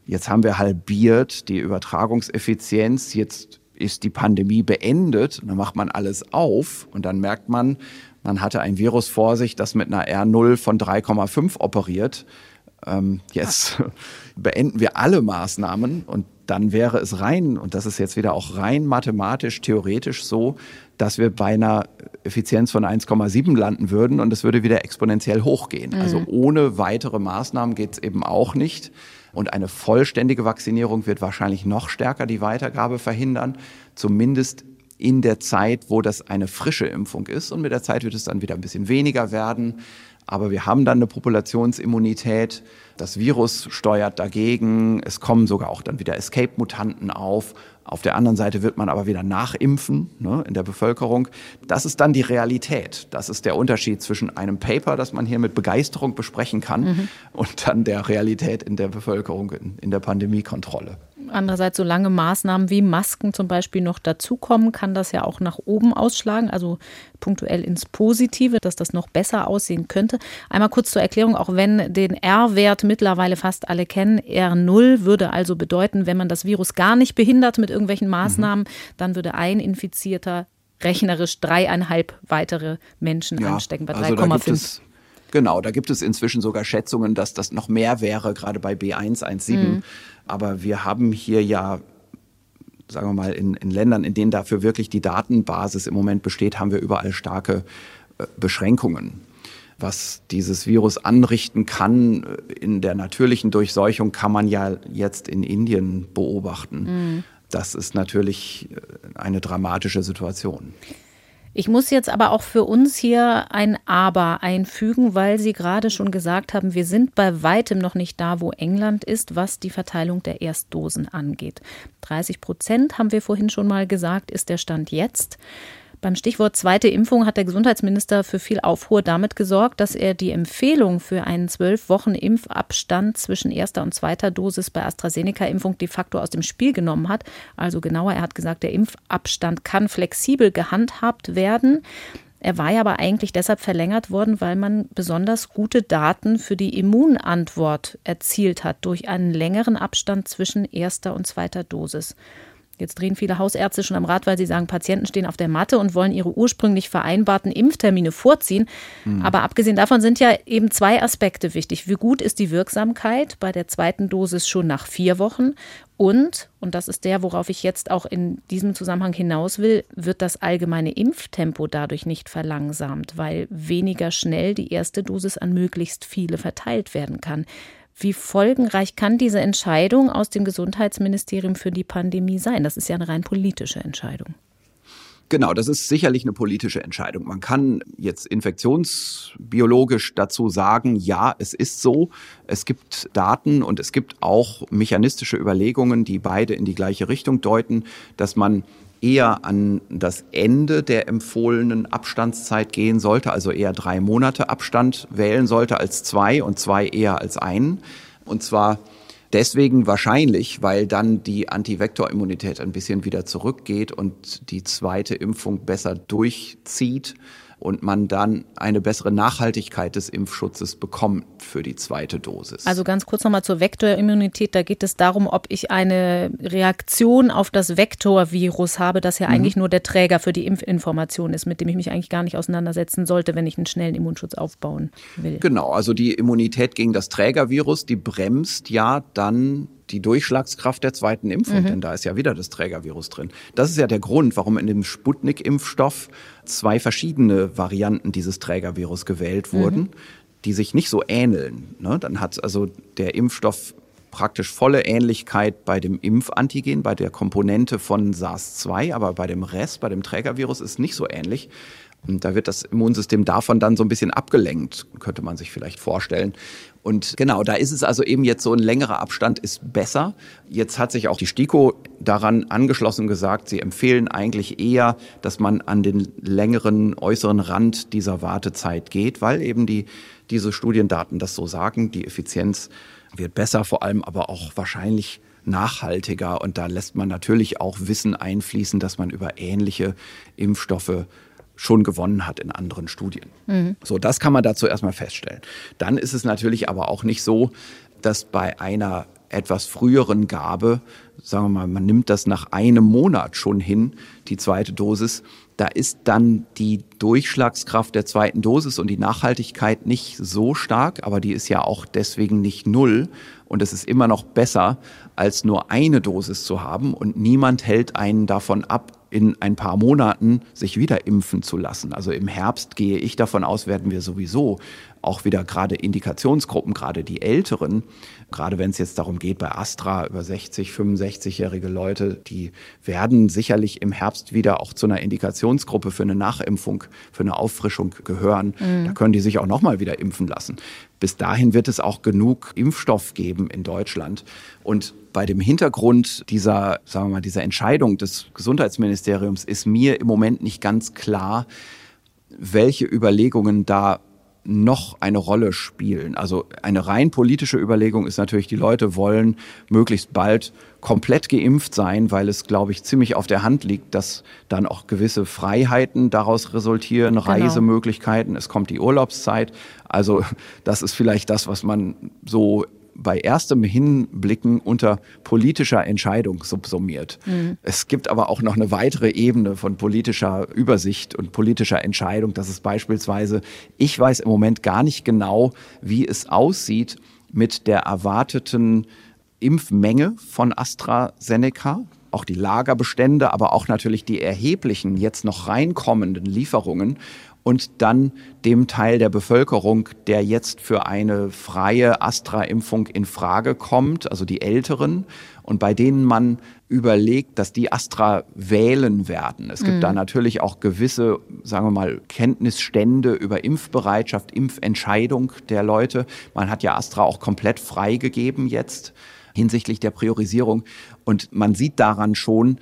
jetzt haben wir halbiert die Übertragungseffizienz, jetzt ist die Pandemie beendet, dann macht man alles auf und dann merkt man, man hatte ein Virus vor sich, das mit einer R0 von 3,5 operiert. Ähm, jetzt beenden wir alle Maßnahmen und dann wäre es rein, und das ist jetzt wieder auch rein mathematisch, theoretisch so, dass wir bei einer Effizienz von 1,7 landen würden und es würde wieder exponentiell hochgehen. Also mhm. Also ohne weitere Maßnahmen geht es eben auch nicht. Und eine vollständige Vaccinierung wird wahrscheinlich noch stärker die Weitergabe verhindern, zumindest in der Zeit, wo das eine frische Impfung ist. Und mit der Zeit wird es dann wieder ein bisschen weniger werden. Aber wir haben dann eine Populationsimmunität. Das Virus steuert dagegen. Es kommen sogar auch dann wieder Escape-Mutanten auf. Auf der anderen Seite wird man aber wieder nachimpfen ne, in der Bevölkerung. Das ist dann die Realität. Das ist der Unterschied zwischen einem Paper, das man hier mit Begeisterung besprechen kann, mhm. und dann der Realität in der Bevölkerung, in, der Pandemiekontrolle. Andererseits, solange Maßnahmen wie Masken zum Beispiel noch dazukommen, kann das ja auch nach oben ausschlagen, also punktuell ins Positive, dass das noch besser aussehen könnte. Einmal kurz zur Erklärung, auch wenn den R-Wert mittlerweile fast alle kennen, R0 würde also bedeuten, wenn man das Virus gar nicht behindert mit irgendwelchen Maßnahmen, mhm. dann würde ein Infizierter rechnerisch dreieinhalb weitere Menschen ja, anstecken bei 3,5. Also Genau, da gibt es inzwischen sogar Schätzungen, dass das noch mehr wäre, gerade bei B117. Mhm. Aber wir haben hier ja sagen wir mal, in, in Ländern, in denen dafür wirklich die Datenbasis im Moment besteht, haben wir überall starke äh, Beschränkungen. Was dieses Virus anrichten kann in der natürlichen Durchseuchung, kann man ja jetzt in Indien beobachten. Mhm. Das ist natürlich äh, eine dramatische Situation. Ich muss jetzt aber auch für uns hier ein Aber einfügen, weil Sie gerade schon gesagt haben, wir sind bei weitem noch nicht da, wo England ist, was die Verteilung der Erstdosen angeht. 30 Prozent haben wir vorhin schon mal gesagt, ist der Stand jetzt. Beim Stichwort zweite Impfung hat der Gesundheitsminister für viel Aufruhr damit gesorgt, dass er die Empfehlung für einen zwölf Wochen Impfabstand zwischen erster und zweiter Dosis bei AstraZeneca-Impfung de facto aus dem Spiel genommen hat. Also genauer, er hat gesagt, der Impfabstand kann flexibel gehandhabt werden. Er war ja aber eigentlich deshalb verlängert worden, weil man besonders gute Daten für die Immunantwort erzielt hat durch einen längeren Abstand zwischen erster und zweiter Dosis. Jetzt drehen viele Hausärzte schon am Rad, weil sie sagen, Patienten stehen auf der Matte und wollen ihre ursprünglich vereinbarten Impftermine vorziehen. Mhm. Aber abgesehen davon sind ja eben zwei Aspekte wichtig. Wie gut ist die Wirksamkeit bei der zweiten Dosis schon nach vier Wochen? Und, und das ist der, worauf ich jetzt auch in diesem Zusammenhang hinaus will, wird das allgemeine Impftempo dadurch nicht verlangsamt, weil weniger schnell die erste Dosis an möglichst viele verteilt werden kann. Wie folgenreich kann diese Entscheidung aus dem Gesundheitsministerium für die Pandemie sein? Das ist ja eine rein politische Entscheidung. Genau, das ist sicherlich eine politische Entscheidung. Man kann jetzt infektionsbiologisch dazu sagen, ja, es ist so. Es gibt Daten und es gibt auch mechanistische Überlegungen, die beide in die gleiche Richtung deuten, dass man eher an das Ende der empfohlenen Abstandszeit gehen sollte, also eher drei Monate Abstand wählen sollte als zwei und zwei eher als einen. Und zwar deswegen wahrscheinlich, weil dann die Antivektorimmunität ein bisschen wieder zurückgeht und die zweite Impfung besser durchzieht und man dann eine bessere Nachhaltigkeit des Impfschutzes bekommt für die zweite Dosis. Also ganz kurz nochmal zur Vektorimmunität. Da geht es darum, ob ich eine Reaktion auf das Vektorvirus habe, das ja mhm. eigentlich nur der Träger für die Impfinformation ist, mit dem ich mich eigentlich gar nicht auseinandersetzen sollte, wenn ich einen schnellen Immunschutz aufbauen will. Genau, also die Immunität gegen das Trägervirus, die bremst ja dann die Durchschlagskraft der zweiten Impfung, mhm. denn da ist ja wieder das Trägervirus drin. Das ist ja der Grund, warum in dem Sputnik-Impfstoff zwei verschiedene Varianten dieses Trägervirus gewählt mhm. wurden, mhm. die sich nicht so ähneln. Ne? Dann hat also der Impfstoff praktisch volle Ähnlichkeit bei dem Impfantigen, bei der Komponente von SARS-2, aber bei dem Rest, bei dem Trägervirus ist nicht so ähnlich. Und da wird das Immunsystem davon dann so ein bisschen abgelenkt, könnte man sich vielleicht vorstellen. Und genau, da ist es also eben jetzt so ein längerer Abstand ist besser. Jetzt hat sich auch die STIKO daran angeschlossen und gesagt, sie empfehlen eigentlich eher, dass man an den längeren äußeren Rand dieser Wartezeit geht, weil eben die, diese Studiendaten das so sagen. Die Effizienz wird besser, vor allem aber auch wahrscheinlich nachhaltiger. Und da lässt man natürlich auch Wissen einfließen, dass man über ähnliche Impfstoffe schon gewonnen hat in anderen Studien. Mhm. So, das kann man dazu erstmal feststellen. Dann ist es natürlich aber auch nicht so, dass bei einer etwas früheren Gabe, sagen wir mal, man nimmt das nach einem Monat schon hin, die zweite Dosis, da ist dann die Durchschlagskraft der zweiten Dosis und die Nachhaltigkeit nicht so stark, aber die ist ja auch deswegen nicht null. Und es ist immer noch besser, als nur eine Dosis zu haben. Und niemand hält einen davon ab, in ein paar Monaten sich wieder impfen zu lassen. Also im Herbst gehe ich davon aus, werden wir sowieso auch wieder gerade Indikationsgruppen, gerade die Älteren, gerade wenn es jetzt darum geht, bei Astra über 60, 65-jährige Leute, die werden sicherlich im Herbst wieder auch zu einer Indikationsgruppe für eine Nachimpfung, für eine Auffrischung gehören. Mhm. Da können die sich auch nochmal wieder impfen lassen. Bis dahin wird es auch genug Impfstoff geben in Deutschland. Und bei dem Hintergrund dieser, sagen wir mal, dieser Entscheidung des Gesundheitsministeriums ist mir im Moment nicht ganz klar, welche Überlegungen da noch eine Rolle spielen. Also eine rein politische Überlegung ist natürlich, die Leute wollen möglichst bald komplett geimpft sein, weil es, glaube ich, ziemlich auf der Hand liegt, dass dann auch gewisse Freiheiten daraus resultieren, genau. Reisemöglichkeiten, es kommt die Urlaubszeit. Also das ist vielleicht das, was man so bei erstem Hinblicken unter politischer Entscheidung subsumiert. Mhm. Es gibt aber auch noch eine weitere Ebene von politischer Übersicht und politischer Entscheidung. Das ist beispielsweise, ich weiß im Moment gar nicht genau, wie es aussieht mit der erwarteten Impfmenge von AstraZeneca auch die Lagerbestände, aber auch natürlich die erheblichen jetzt noch reinkommenden Lieferungen und dann dem Teil der Bevölkerung, der jetzt für eine freie Astra-Impfung in Frage kommt, also die Älteren, und bei denen man überlegt, dass die Astra wählen werden. Es gibt mhm. da natürlich auch gewisse, sagen wir mal, Kenntnisstände über Impfbereitschaft, Impfentscheidung der Leute. Man hat ja Astra auch komplett freigegeben jetzt hinsichtlich der Priorisierung. Und man sieht daran schon,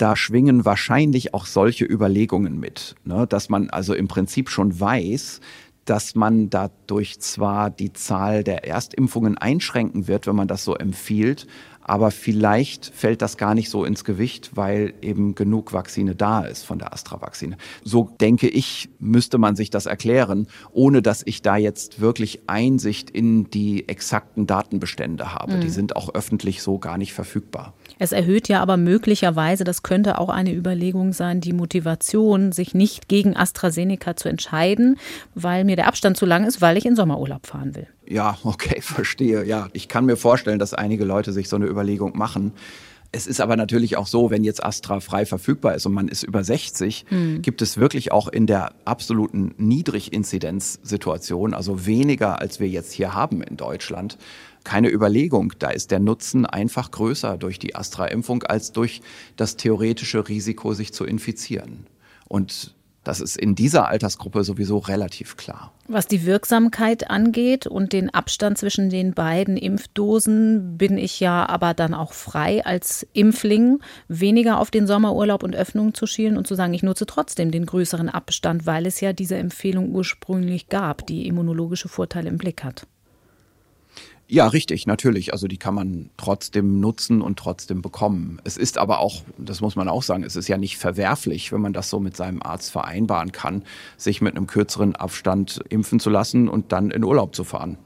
da schwingen wahrscheinlich auch solche Überlegungen mit, ne? dass man also im Prinzip schon weiß, dass man dadurch zwar die Zahl der Erstimpfungen einschränken wird, wenn man das so empfiehlt, aber vielleicht fällt das gar nicht so ins Gewicht, weil eben genug Vakzine da ist von der Astra-Vakzine. So denke ich, müsste man sich das erklären, ohne dass ich da jetzt wirklich Einsicht in die exakten Datenbestände habe. Mhm. Die sind auch öffentlich so gar nicht verfügbar. Es erhöht ja aber möglicherweise, das könnte auch eine Überlegung sein, die Motivation, sich nicht gegen AstraZeneca zu entscheiden, weil mir der Abstand zu lang ist, weil ich in Sommerurlaub fahren will. Ja, okay, verstehe. Ja, ich kann mir vorstellen, dass einige Leute sich so eine Überlegung machen. Es ist aber natürlich auch so, wenn jetzt Astra frei verfügbar ist und man ist über 60, mhm. gibt es wirklich auch in der absoluten Niedriginzidenzsituation, also weniger als wir jetzt hier haben in Deutschland, keine Überlegung. Da ist der Nutzen einfach größer durch die Astra-Impfung als durch das theoretische Risiko, sich zu infizieren. Und das ist in dieser Altersgruppe sowieso relativ klar. Was die Wirksamkeit angeht und den Abstand zwischen den beiden Impfdosen, bin ich ja aber dann auch frei als Impfling, weniger auf den Sommerurlaub und Öffnungen zu schielen und zu sagen, ich nutze trotzdem den größeren Abstand, weil es ja diese Empfehlung ursprünglich gab, die immunologische Vorteile im Blick hat. Ja, richtig, natürlich. Also die kann man trotzdem nutzen und trotzdem bekommen. Es ist aber auch, das muss man auch sagen, es ist ja nicht verwerflich, wenn man das so mit seinem Arzt vereinbaren kann, sich mit einem kürzeren Abstand impfen zu lassen und dann in Urlaub zu fahren.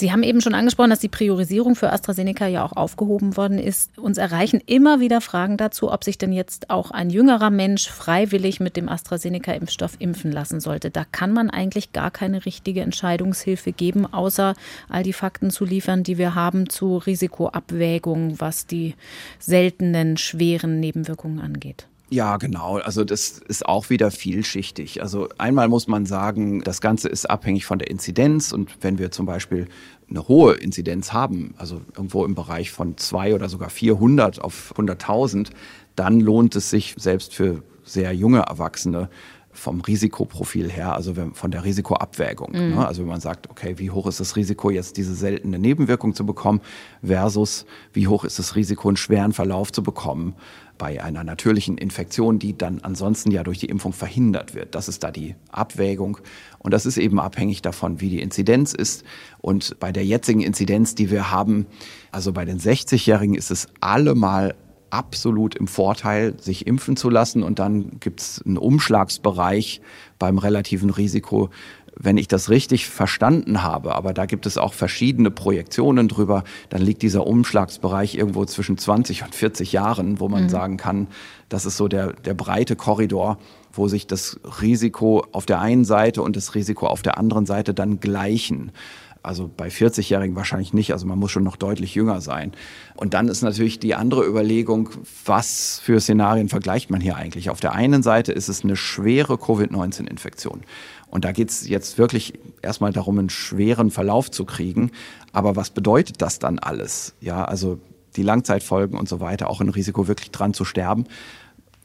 Sie haben eben schon angesprochen, dass die Priorisierung für AstraZeneca ja auch aufgehoben worden ist. Uns erreichen immer wieder Fragen dazu, ob sich denn jetzt auch ein jüngerer Mensch freiwillig mit dem AstraZeneca-Impfstoff impfen lassen sollte. Da kann man eigentlich gar keine richtige Entscheidungshilfe geben, außer all die Fakten zu liefern, die wir haben zu Risikoabwägung, was die seltenen, schweren Nebenwirkungen angeht. Ja, genau. Also das ist auch wieder vielschichtig. Also einmal muss man sagen, das Ganze ist abhängig von der Inzidenz und wenn wir zum Beispiel eine hohe Inzidenz haben, also irgendwo im Bereich von zwei oder sogar 400 auf 100.000, dann lohnt es sich selbst für sehr junge Erwachsene vom Risikoprofil her, also von der Risikoabwägung. Mhm. Ne? Also wenn man sagt, okay, wie hoch ist das Risiko, jetzt diese seltene Nebenwirkung zu bekommen, versus wie hoch ist das Risiko, einen schweren Verlauf zu bekommen bei einer natürlichen Infektion, die dann ansonsten ja durch die Impfung verhindert wird. Das ist da die Abwägung. Und das ist eben abhängig davon, wie die Inzidenz ist. Und bei der jetzigen Inzidenz, die wir haben, also bei den 60-Jährigen ist es allemal absolut im Vorteil, sich impfen zu lassen. Und dann gibt es einen Umschlagsbereich beim relativen Risiko, wenn ich das richtig verstanden habe, aber da gibt es auch verschiedene Projektionen drüber, dann liegt dieser Umschlagsbereich irgendwo zwischen 20 und 40 Jahren, wo man mhm. sagen kann, das ist so der, der breite Korridor, wo sich das Risiko auf der einen Seite und das Risiko auf der anderen Seite dann gleichen. Also bei 40-Jährigen wahrscheinlich nicht, also man muss schon noch deutlich jünger sein. Und dann ist natürlich die andere Überlegung, was für Szenarien vergleicht man hier eigentlich? Auf der einen Seite ist es eine schwere Covid-19-Infektion. Und da geht es jetzt wirklich erstmal darum, einen schweren Verlauf zu kriegen. Aber was bedeutet das dann alles? Ja, also die Langzeitfolgen und so weiter, auch ein Risiko wirklich dran zu sterben,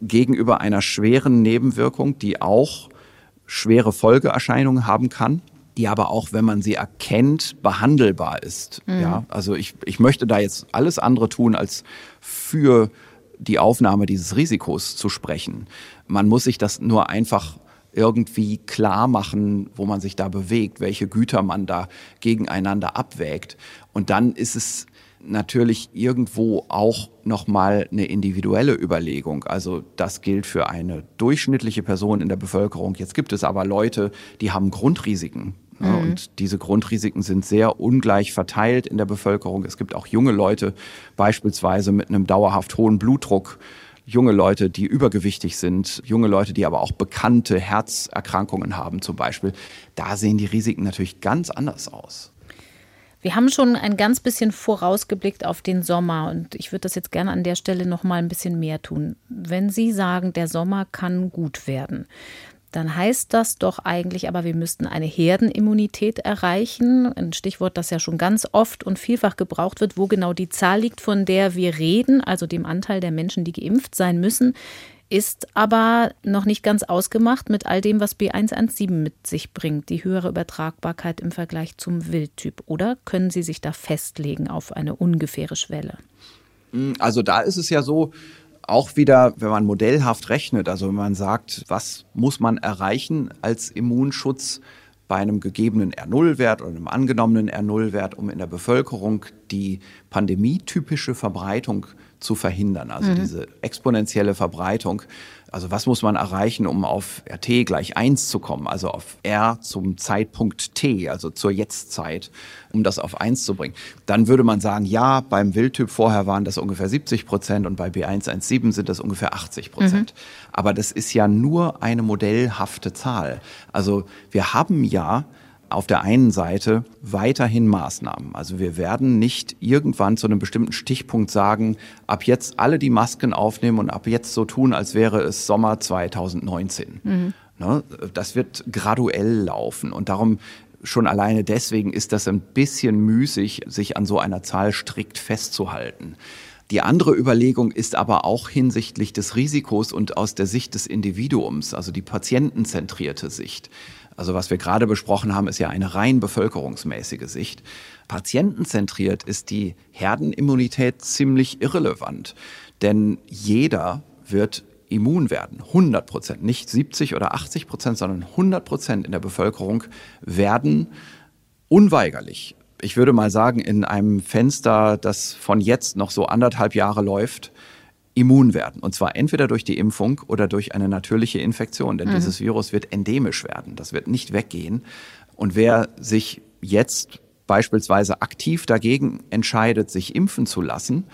gegenüber einer schweren Nebenwirkung, die auch schwere Folgeerscheinungen haben kann, die aber auch, wenn man sie erkennt, behandelbar ist. Mhm. Ja, also ich, ich möchte da jetzt alles andere tun, als für die Aufnahme dieses Risikos zu sprechen. Man muss sich das nur einfach irgendwie klar machen, wo man sich da bewegt, welche Güter man da gegeneinander abwägt. Und dann ist es natürlich irgendwo auch nochmal eine individuelle Überlegung. Also das gilt für eine durchschnittliche Person in der Bevölkerung. Jetzt gibt es aber Leute, die haben Grundrisiken. Ne? Mhm. Und diese Grundrisiken sind sehr ungleich verteilt in der Bevölkerung. Es gibt auch junge Leute, beispielsweise mit einem dauerhaft hohen Blutdruck, junge Leute, die übergewichtig sind, junge Leute, die aber auch bekannte Herzerkrankungen haben zum Beispiel. Da sehen die Risiken natürlich ganz anders aus. Wir haben schon ein ganz bisschen vorausgeblickt auf den Sommer und ich würde das jetzt gerne an der Stelle noch mal ein bisschen mehr tun. Wenn Sie sagen, der Sommer kann gut werden, dann heißt das doch eigentlich aber, wir müssten eine Herdenimmunität erreichen. Ein Stichwort, das ja schon ganz oft und vielfach gebraucht wird, wo genau die Zahl liegt, von der wir reden, also dem Anteil der Menschen, die geimpft sein müssen, ist aber noch nicht ganz ausgemacht mit all dem, was B117 mit sich bringt, die höhere Übertragbarkeit im Vergleich zum Wildtyp. Oder können Sie sich da festlegen auf eine ungefähre Schwelle? Also da ist es ja so, auch wieder, wenn man modellhaft rechnet, also wenn man sagt, was muss man erreichen als Immunschutz bei einem gegebenen R0-Wert oder einem angenommenen R0-Wert, um in der Bevölkerung die pandemietypische Verbreitung zu verhindern, also mhm. diese exponentielle Verbreitung. Also was muss man erreichen, um auf RT gleich eins zu kommen, also auf R zum Zeitpunkt T, also zur Jetztzeit, um das auf eins zu bringen. Dann würde man sagen, ja, beim Wildtyp vorher waren das ungefähr 70 Prozent und bei B117 sind das ungefähr 80 Prozent. Mhm. Aber das ist ja nur eine modellhafte Zahl. Also wir haben ja auf der einen Seite weiterhin Maßnahmen. Also wir werden nicht irgendwann zu einem bestimmten Stichpunkt sagen, ab jetzt alle die Masken aufnehmen und ab jetzt so tun, als wäre es Sommer 2019. Mhm. Ne? Das wird graduell laufen und darum schon alleine deswegen ist das ein bisschen müßig, sich an so einer Zahl strikt festzuhalten. Die andere Überlegung ist aber auch hinsichtlich des Risikos und aus der Sicht des Individuums, also die patientenzentrierte Sicht. Also was wir gerade besprochen haben, ist ja eine rein bevölkerungsmäßige Sicht. Patientenzentriert ist die Herdenimmunität ziemlich irrelevant, denn jeder wird immun werden. 100 Prozent, nicht 70 oder 80 Prozent, sondern 100 Prozent in der Bevölkerung werden unweigerlich, ich würde mal sagen, in einem Fenster, das von jetzt noch so anderthalb Jahre läuft, immun werden. Und zwar entweder durch die Impfung oder durch eine natürliche Infektion. Denn mhm. dieses Virus wird endemisch werden. Das wird nicht weggehen. Und wer sich jetzt beispielsweise aktiv dagegen entscheidet, sich impfen zu lassen,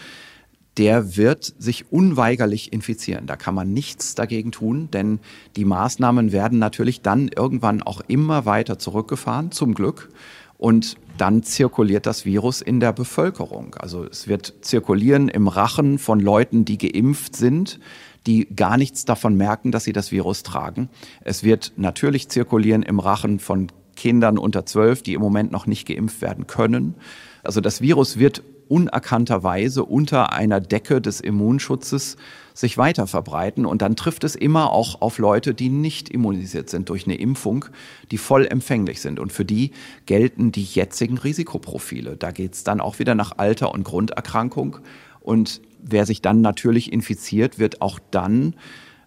der wird sich unweigerlich infizieren. Da kann man nichts dagegen tun, denn die Maßnahmen werden natürlich dann irgendwann auch immer weiter zurückgefahren, zum Glück. Und dann zirkuliert das Virus in der Bevölkerung. Also es wird zirkulieren im Rachen von Leuten, die geimpft sind. die gar nichts davon merken, dass sie das Virus tragen. Es wird natürlich zirkulieren im Rachen von Kindern unter zwölf, die im Moment noch nicht geimpft werden können. Also das Virus wird unerkannterweise unter einer Decke des Immunschutzes sich weiter verbreiten. Und dann trifft es immer auch auf Leute, die nicht immunisiert sind durch eine Impfung, die voll empfänglich sind. Und für die gelten die jetzigen Risikoprofile. Da geht es dann auch wieder nach Alter und Grunderkrankung. Und wer sich dann natürlich infiziert, wird auch dann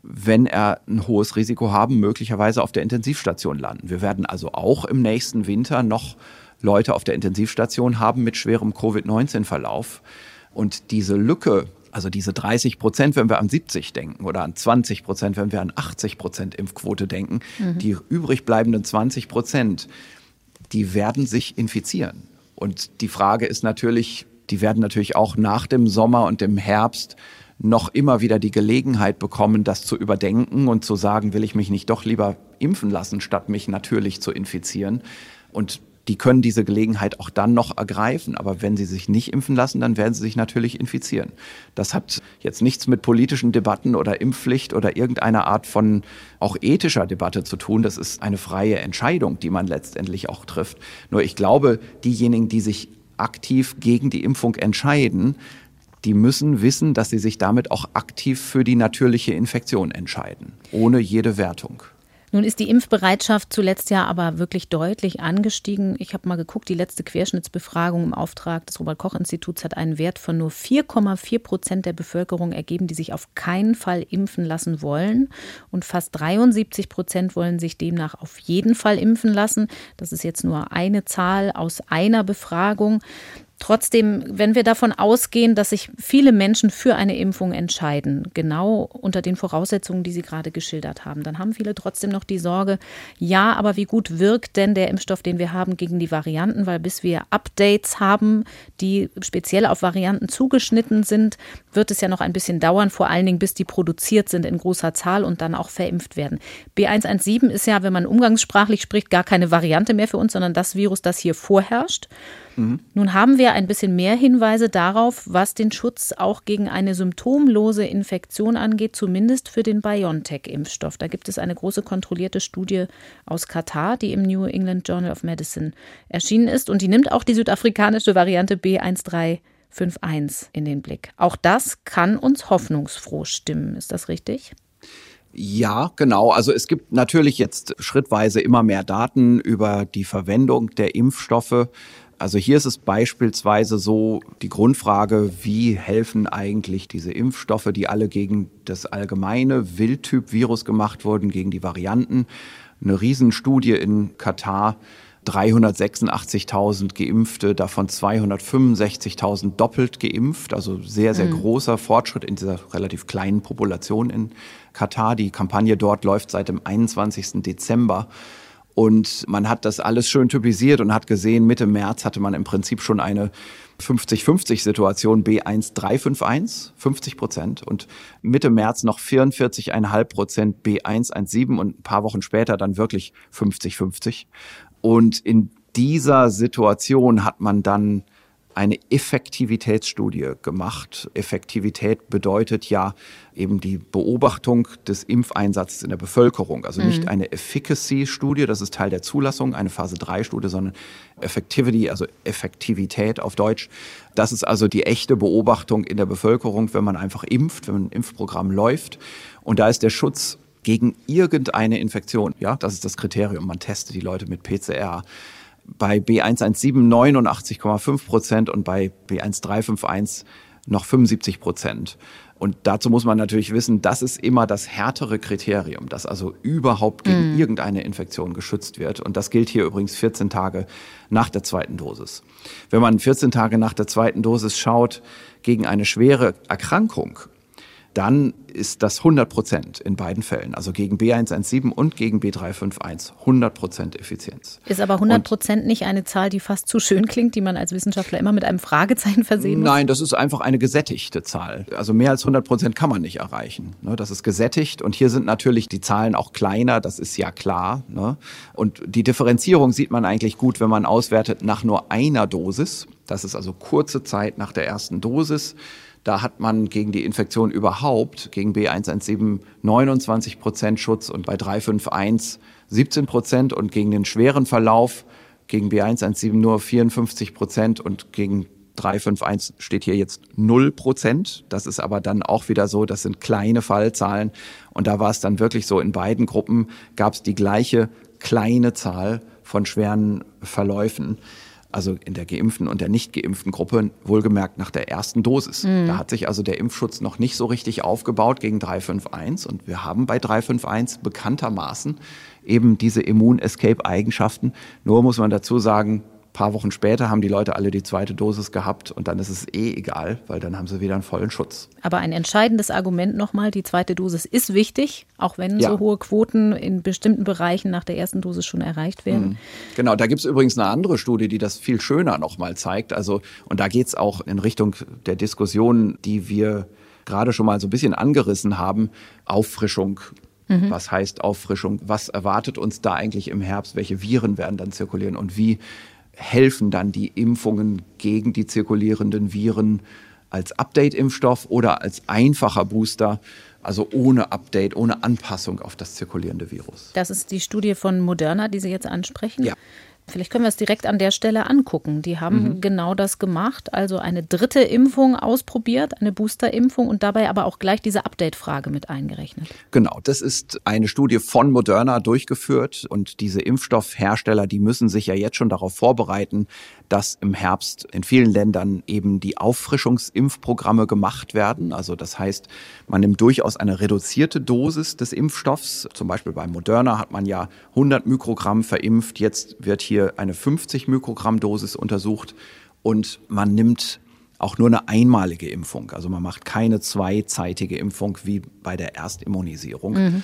wenn er ein hohes Risiko haben, möglicherweise auf der Intensivstation landen. Wir werden also auch im nächsten Winter noch Leute auf der Intensivstation haben mit schwerem Covid-19-Verlauf. Und diese Lücke, also diese 30 Prozent, wenn wir an 70 denken oder an 20 Prozent, wenn wir an 80 Prozent Impfquote denken, mhm. die übrig bleibenden 20 Prozent, die werden sich infizieren. Und die Frage ist natürlich, die werden natürlich auch nach dem Sommer und dem Herbst noch immer wieder die Gelegenheit bekommen, das zu überdenken und zu sagen, will ich mich nicht doch lieber impfen lassen, statt mich natürlich zu infizieren. Und die können diese Gelegenheit auch dann noch ergreifen. Aber wenn sie sich nicht impfen lassen, dann werden sie sich natürlich infizieren. Das hat jetzt nichts mit politischen Debatten oder Impfpflicht oder irgendeiner Art von auch ethischer Debatte zu tun. Das ist eine freie Entscheidung, die man letztendlich auch trifft. Nur ich glaube, diejenigen, die sich aktiv gegen die Impfung entscheiden, die müssen wissen, dass sie sich damit auch aktiv für die natürliche Infektion entscheiden, ohne jede Wertung. Nun ist die Impfbereitschaft zuletzt ja aber wirklich deutlich angestiegen. Ich habe mal geguckt, die letzte Querschnittsbefragung im Auftrag des Robert Koch Instituts hat einen Wert von nur 4,4 Prozent der Bevölkerung ergeben, die sich auf keinen Fall impfen lassen wollen. Und fast 73 Prozent wollen sich demnach auf jeden Fall impfen lassen. Das ist jetzt nur eine Zahl aus einer Befragung. Trotzdem, wenn wir davon ausgehen, dass sich viele Menschen für eine Impfung entscheiden, genau unter den Voraussetzungen, die Sie gerade geschildert haben, dann haben viele trotzdem noch die Sorge, ja, aber wie gut wirkt denn der Impfstoff, den wir haben, gegen die Varianten? Weil bis wir Updates haben, die speziell auf Varianten zugeschnitten sind, wird es ja noch ein bisschen dauern, vor allen Dingen bis die produziert sind in großer Zahl und dann auch verimpft werden. B117 ist ja, wenn man umgangssprachlich spricht, gar keine Variante mehr für uns, sondern das Virus, das hier vorherrscht. Mhm. Nun haben wir ein bisschen mehr Hinweise darauf, was den Schutz auch gegen eine symptomlose Infektion angeht, zumindest für den BioNTech-Impfstoff. Da gibt es eine große kontrollierte Studie aus Katar, die im New England Journal of Medicine erschienen ist. Und die nimmt auch die südafrikanische Variante B1351 in den Blick. Auch das kann uns hoffnungsfroh stimmen. Ist das richtig? Ja, genau. Also es gibt natürlich jetzt schrittweise immer mehr Daten über die Verwendung der Impfstoffe. Also hier ist es beispielsweise so die Grundfrage, wie helfen eigentlich diese Impfstoffe, die alle gegen das allgemeine Wildtyp-Virus gemacht wurden, gegen die Varianten. Eine Riesenstudie in Katar, 386.000 Geimpfte, davon 265.000 doppelt geimpft, also sehr, sehr mhm. großer Fortschritt in dieser relativ kleinen Population in Katar. Die Kampagne dort läuft seit dem 21. Dezember. Und man hat das alles schön typisiert und hat gesehen, Mitte März hatte man im Prinzip schon eine 50-50-Situation B1351, 50 Prozent. Und Mitte März noch 44,5 Prozent B117 und ein paar Wochen später dann wirklich 50-50. Und in dieser Situation hat man dann eine Effektivitätsstudie gemacht. Effektivität bedeutet ja eben die Beobachtung des Impfeinsatzes in der Bevölkerung. Also nicht mhm. eine Efficacy-Studie, das ist Teil der Zulassung, eine Phase-3-Studie, sondern Effectivity, also Effektivität auf Deutsch. Das ist also die echte Beobachtung in der Bevölkerung, wenn man einfach impft, wenn ein Impfprogramm läuft. Und da ist der Schutz gegen irgendeine Infektion, ja, das ist das Kriterium. Man testet die Leute mit PCR bei B117 89,5 Prozent und bei B1351 noch 75 Prozent. Und dazu muss man natürlich wissen, das ist immer das härtere Kriterium, dass also überhaupt gegen mm. irgendeine Infektion geschützt wird. Und das gilt hier übrigens 14 Tage nach der zweiten Dosis. Wenn man 14 Tage nach der zweiten Dosis schaut, gegen eine schwere Erkrankung, dann ist das 100 Prozent in beiden Fällen, also gegen B117 und gegen B351, 100 Prozent Effizienz. Ist aber 100 Prozent nicht eine Zahl, die fast zu schön klingt, die man als Wissenschaftler immer mit einem Fragezeichen versehen muss? Nein, das ist einfach eine gesättigte Zahl. Also mehr als 100 Prozent kann man nicht erreichen. Ne? Das ist gesättigt und hier sind natürlich die Zahlen auch kleiner, das ist ja klar. Ne? Und die Differenzierung sieht man eigentlich gut, wenn man auswertet nach nur einer Dosis. Das ist also kurze Zeit nach der ersten Dosis Da hat man gegen die Infektion überhaupt, gegen B117 29 Prozent Schutz und bei 351 17 Prozent und gegen den schweren Verlauf gegen B117 nur 54 Prozent und gegen 351 steht hier jetzt 0 Prozent. Das ist aber dann auch wieder so, das sind kleine Fallzahlen. Und da war es dann wirklich so, in beiden Gruppen gab es die gleiche kleine Zahl von schweren Verläufen. Also in der geimpften und der nicht geimpften Gruppe, wohlgemerkt nach der ersten Dosis. Mhm. Da hat sich also der Impfschutz noch nicht so richtig aufgebaut gegen 351. Und wir haben bei 351 bekanntermaßen eben diese Immun-Escape-Eigenschaften. Nur muss man dazu sagen, paar Wochen später haben die Leute alle die zweite Dosis gehabt und dann ist es eh egal, weil dann haben sie wieder einen vollen Schutz. Aber ein entscheidendes Argument nochmal, die zweite Dosis ist wichtig, auch wenn ja. so hohe Quoten in bestimmten Bereichen nach der ersten Dosis schon erreicht werden. Mhm. Genau, da gibt es übrigens eine andere Studie, die das viel schöner nochmal zeigt. Also, und da geht es auch in Richtung der Diskussion, die wir gerade schon mal so ein bisschen angerissen haben, Auffrischung mhm. was heißt Auffrischung? Was erwartet uns da eigentlich im Herbst? Welche Viren werden dann zirkulieren und wie helfen dann die Impfungen gegen die zirkulierenden Viren als Update-Impfstoff oder als einfacher Booster, also ohne Update, ohne Anpassung auf das zirkulierende Virus. Das ist die Studie von Moderna, die Sie jetzt ansprechen. Ja. Vielleicht können wir es direkt an der Stelle angucken. Die haben mhm. genau das gemacht, also eine dritte Impfung ausprobiert, eine Boosterimpfung und dabei aber auch gleich diese Update-Frage mit eingerechnet. Genau, das ist eine Studie von Moderna durchgeführt und diese Impfstoffhersteller, die müssen sich ja jetzt schon darauf vorbereiten, dass im Herbst in vielen Ländern eben die Auffrischungsimpfprogramme gemacht werden. Also das heißt, man nimmt durchaus eine reduzierte Dosis des Impfstoffs. Zum Beispiel bei Moderna hat man ja 100 Mikrogramm verimpft. Jetzt wird hier eine 50 Mikrogramm Dosis untersucht und man nimmt auch nur eine einmalige Impfung. Also man macht keine zweizeitige Impfung wie bei der Erstimmunisierung. Mhm.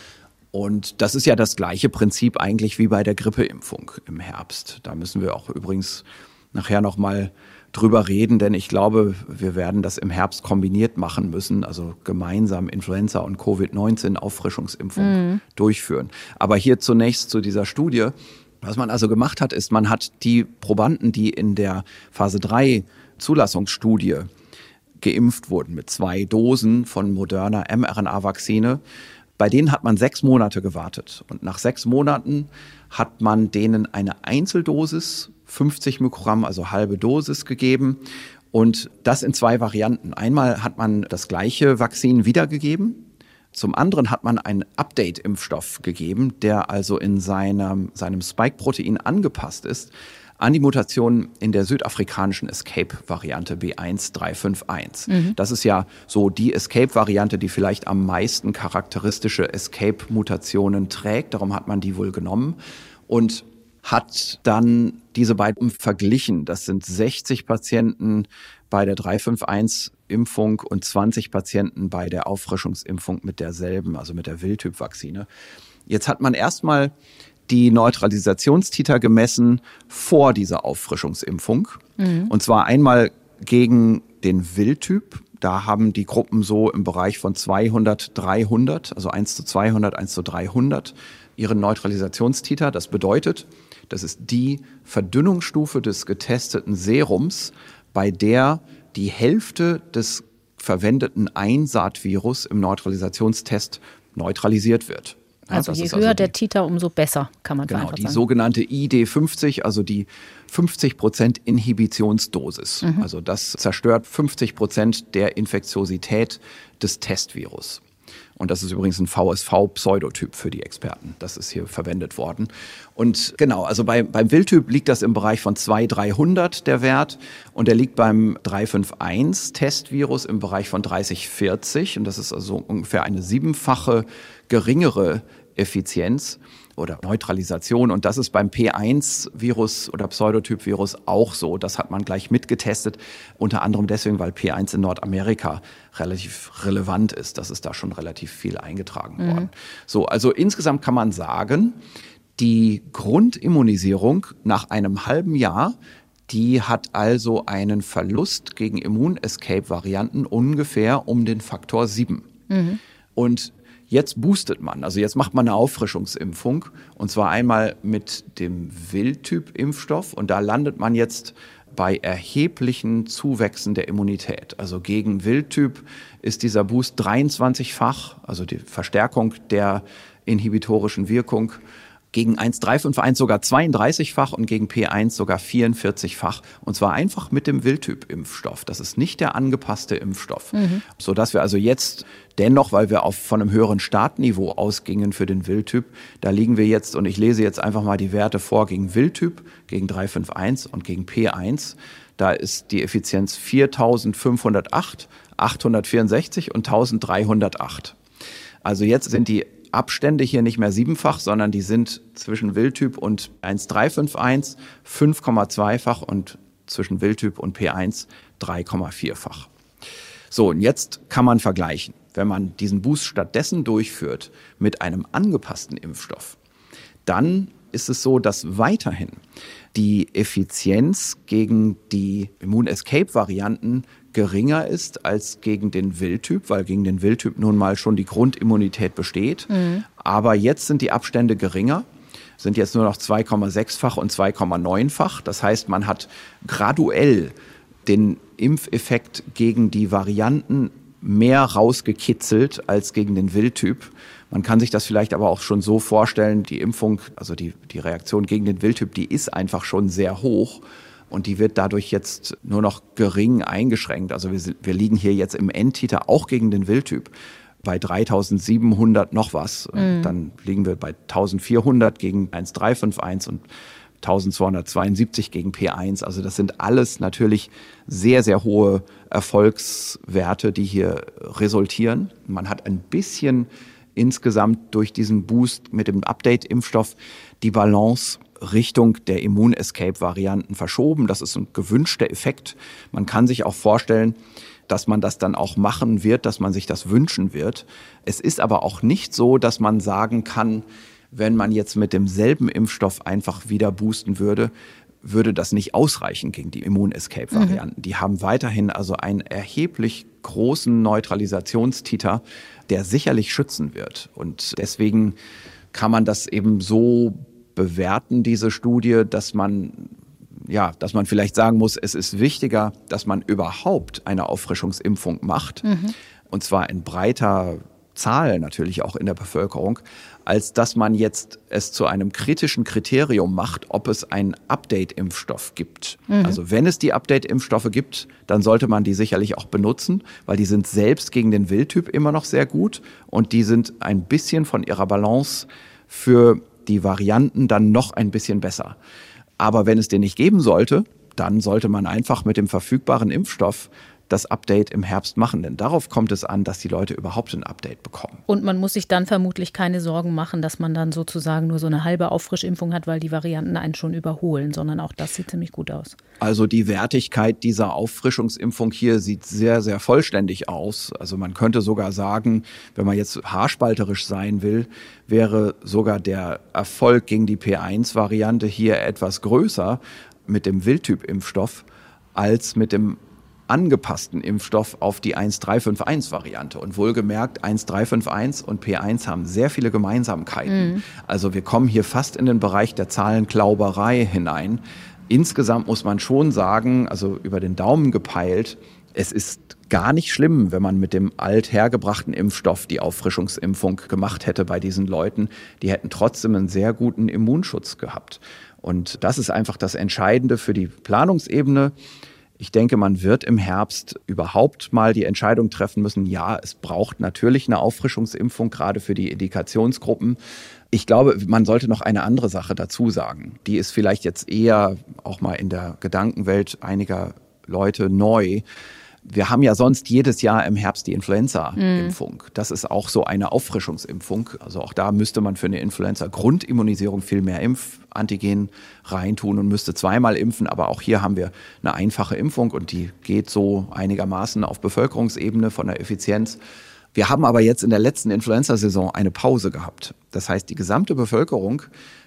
Und das ist ja das gleiche Prinzip eigentlich wie bei der Grippeimpfung im Herbst. Da müssen wir auch übrigens nachher nochmal drüber reden, denn ich glaube, wir werden das im Herbst kombiniert machen müssen, also gemeinsam Influenza und Covid-19 Auffrischungsimpfung mhm. durchführen. Aber hier zunächst zu dieser Studie. Was man also gemacht hat, ist, man hat die Probanden, die in der Phase 3 Zulassungsstudie geimpft wurden mit zwei Dosen von moderner mRNA-Vakzine, bei denen hat man sechs Monate gewartet. Und nach sechs Monaten hat man denen eine Einzeldosis 50 Mikrogramm, also halbe Dosis gegeben. Und das in zwei Varianten. Einmal hat man das gleiche Vakzin wiedergegeben. Zum anderen hat man einen Update-Impfstoff gegeben, der also in seinem, seinem Spike-Protein angepasst ist an die Mutation in der südafrikanischen Escape-Variante B1351. Mhm. Das ist ja so die Escape-Variante, die vielleicht am meisten charakteristische Escape-Mutationen trägt. Darum hat man die wohl genommen. Und hat dann diese beiden verglichen. Das sind 60 Patienten bei der 351-Impfung und 20 Patienten bei der Auffrischungsimpfung mit derselben, also mit der Wildtyp-Vakzine. Jetzt hat man erstmal die Neutralisationstiter gemessen vor dieser Auffrischungsimpfung. Mhm. Und zwar einmal gegen den Wildtyp. Da haben die Gruppen so im Bereich von 200, 300, also 1 zu 200, 1 zu 300 ihren Neutralisationstiter. Das bedeutet, das ist die Verdünnungsstufe des getesteten Serums, bei der die Hälfte des verwendeten Einsaatvirus im Neutralisationstest neutralisiert wird. Also je höher also der Titer, umso besser, kann man genau, die sagen. sogenannte ID50, also die 50 Prozent Inhibitionsdosis. Mhm. Also das zerstört 50 Prozent der Infektiosität des Testvirus. Und das ist übrigens ein VSV-Pseudotyp für die Experten. Das ist hier verwendet worden. Und genau, also bei, beim Wildtyp liegt das im Bereich von 2, 300 der Wert. Und der liegt beim 351-Testvirus im Bereich von 30, 40. Und das ist also ungefähr eine siebenfache geringere Effizienz oder Neutralisation. Und das ist beim P1-Virus oder Pseudotyp-Virus auch so. Das hat man gleich mitgetestet. Unter anderem deswegen, weil P1 in Nordamerika relativ relevant ist. Das ist da schon relativ viel eingetragen mhm. worden. So, also insgesamt kann man sagen, die Grundimmunisierung nach einem halben Jahr die hat also einen Verlust gegen Immun-Escape-Varianten ungefähr um den Faktor 7. Mhm. Und Jetzt boostet man, also jetzt macht man eine Auffrischungsimpfung. Und zwar einmal mit dem Wildtyp-Impfstoff. Und da landet man jetzt bei erheblichen Zuwächsen der Immunität. Also gegen Wildtyp ist dieser Boost 23-fach, also die Verstärkung der inhibitorischen Wirkung gegen 1351 sogar 32-fach und gegen P1 sogar 44-fach. Und zwar einfach mit dem Wildtyp-Impfstoff. Das ist nicht der angepasste Impfstoff. Mhm. Sodass wir also jetzt dennoch, weil wir auf, von einem höheren Startniveau ausgingen für den Wildtyp, da liegen wir jetzt, und ich lese jetzt einfach mal die Werte vor, gegen Wildtyp, gegen 351 und gegen P1. Da ist die Effizienz 4508, 864 und 1308. Also jetzt sind die Abstände hier nicht mehr siebenfach, sondern die sind zwischen Wildtyp und 1,351 5,2-fach und zwischen Wildtyp und P1 3,4-fach. So, und jetzt kann man vergleichen. Wenn man diesen Boost stattdessen durchführt mit einem angepassten Impfstoff, dann ist es so, dass weiterhin die Effizienz gegen die Immun-Escape-Varianten geringer ist als gegen den Wildtyp, weil gegen den Wildtyp nun mal schon die Grundimmunität besteht. Mhm. Aber jetzt sind die Abstände geringer sind jetzt nur noch 2,6-fach und 2,9-fach. Das heißt, man hat graduell den Impfeffekt gegen die Varianten mehr rausgekitzelt als gegen den Wildtyp. Man kann sich das vielleicht aber auch schon so vorstellen, die Impfung, also die, die Reaktion gegen den Wildtyp, die ist einfach schon sehr hoch. Und die wird dadurch jetzt nur noch gering eingeschränkt. Also wir, wir liegen hier jetzt im Endtiter auch gegen den Wildtyp bei 3700 noch was. Mhm. Dann liegen wir bei 1400 gegen 1351 und 1272 gegen P1. Also das sind alles natürlich sehr, sehr hohe Erfolgswerte, die hier resultieren. Man hat ein bisschen insgesamt durch diesen Boost mit dem Update-Impfstoff die Balance Richtung der Immun-Escape-Varianten verschoben. Das ist ein gewünschter Effekt. Man kann sich auch vorstellen, dass man das dann auch machen wird, dass man sich das wünschen wird. Es ist aber auch nicht so, dass man sagen kann, wenn man jetzt mit demselben Impfstoff einfach wieder boosten würde, würde das nicht ausreichen gegen die Immun-Escape-Varianten. Mhm. Die haben weiterhin also einen erheblich großen Neutralisationstiter, der sicherlich schützen wird. Und deswegen kann man das eben so bewerten, diese Studie, dass man ja, dass man vielleicht sagen muss, es ist wichtiger, dass man überhaupt eine Auffrischungsimpfung macht. Mhm. Und zwar in breiter Zahl natürlich auch in der Bevölkerung, als dass man jetzt es zu einem kritischen Kriterium macht, ob es einen Update-Impfstoff gibt. Mhm. Also wenn es die Update-Impfstoffe gibt, dann sollte man die sicherlich auch benutzen, weil die sind selbst gegen den Wildtyp immer noch sehr gut und die sind ein bisschen von ihrer Balance für die Varianten dann noch ein bisschen besser. Aber wenn es den nicht geben sollte, dann sollte man einfach mit dem verfügbaren Impfstoff das Update im Herbst machen. Denn darauf kommt es an, dass die Leute überhaupt ein Update bekommen. Und man muss sich dann vermutlich keine Sorgen machen, dass man dann sozusagen nur so eine halbe Auffrischimpfung hat, weil die Varianten einen schon überholen, sondern auch das sieht ziemlich gut aus. Also die Wertigkeit dieser Auffrischungsimpfung hier sieht sehr, sehr vollständig aus. Also man könnte sogar sagen, wenn man jetzt haarspalterisch sein will, wäre sogar der Erfolg gegen die P1-Variante hier etwas größer mit dem Wildtyp-Impfstoff als mit dem angepassten Impfstoff auf die 1351-Variante. Und wohlgemerkt, 1351 und P1 haben sehr viele Gemeinsamkeiten. Mhm. Also wir kommen hier fast in den Bereich der Zahlenklauberei hinein. Insgesamt muss man schon sagen, also über den Daumen gepeilt, es ist gar nicht schlimm, wenn man mit dem althergebrachten Impfstoff die Auffrischungsimpfung gemacht hätte bei diesen Leuten. Die hätten trotzdem einen sehr guten Immunschutz gehabt. Und das ist einfach das Entscheidende für die Planungsebene. Ich denke, man wird im Herbst überhaupt mal die Entscheidung treffen müssen, ja, es braucht natürlich eine Auffrischungsimpfung, gerade für die Indikationsgruppen. Ich glaube, man sollte noch eine andere Sache dazu sagen. Die ist vielleicht jetzt eher auch mal in der Gedankenwelt einiger Leute neu wir haben ja sonst jedes Jahr im Herbst die Influenza-Impfung. Mm. Das ist auch so eine Auffrischungsimpfung. Also auch da müsste man für eine Influenza-Grundimmunisierung viel mehr Impfantigen reintun und müsste zweimal impfen. Aber auch hier haben wir eine einfache Impfung und die geht so einigermaßen auf Bevölkerungsebene von der Effizienz. Wir haben aber jetzt in der letzten Influenza-Saison eine Pause gehabt. Das heißt, die gesamte Bevölkerung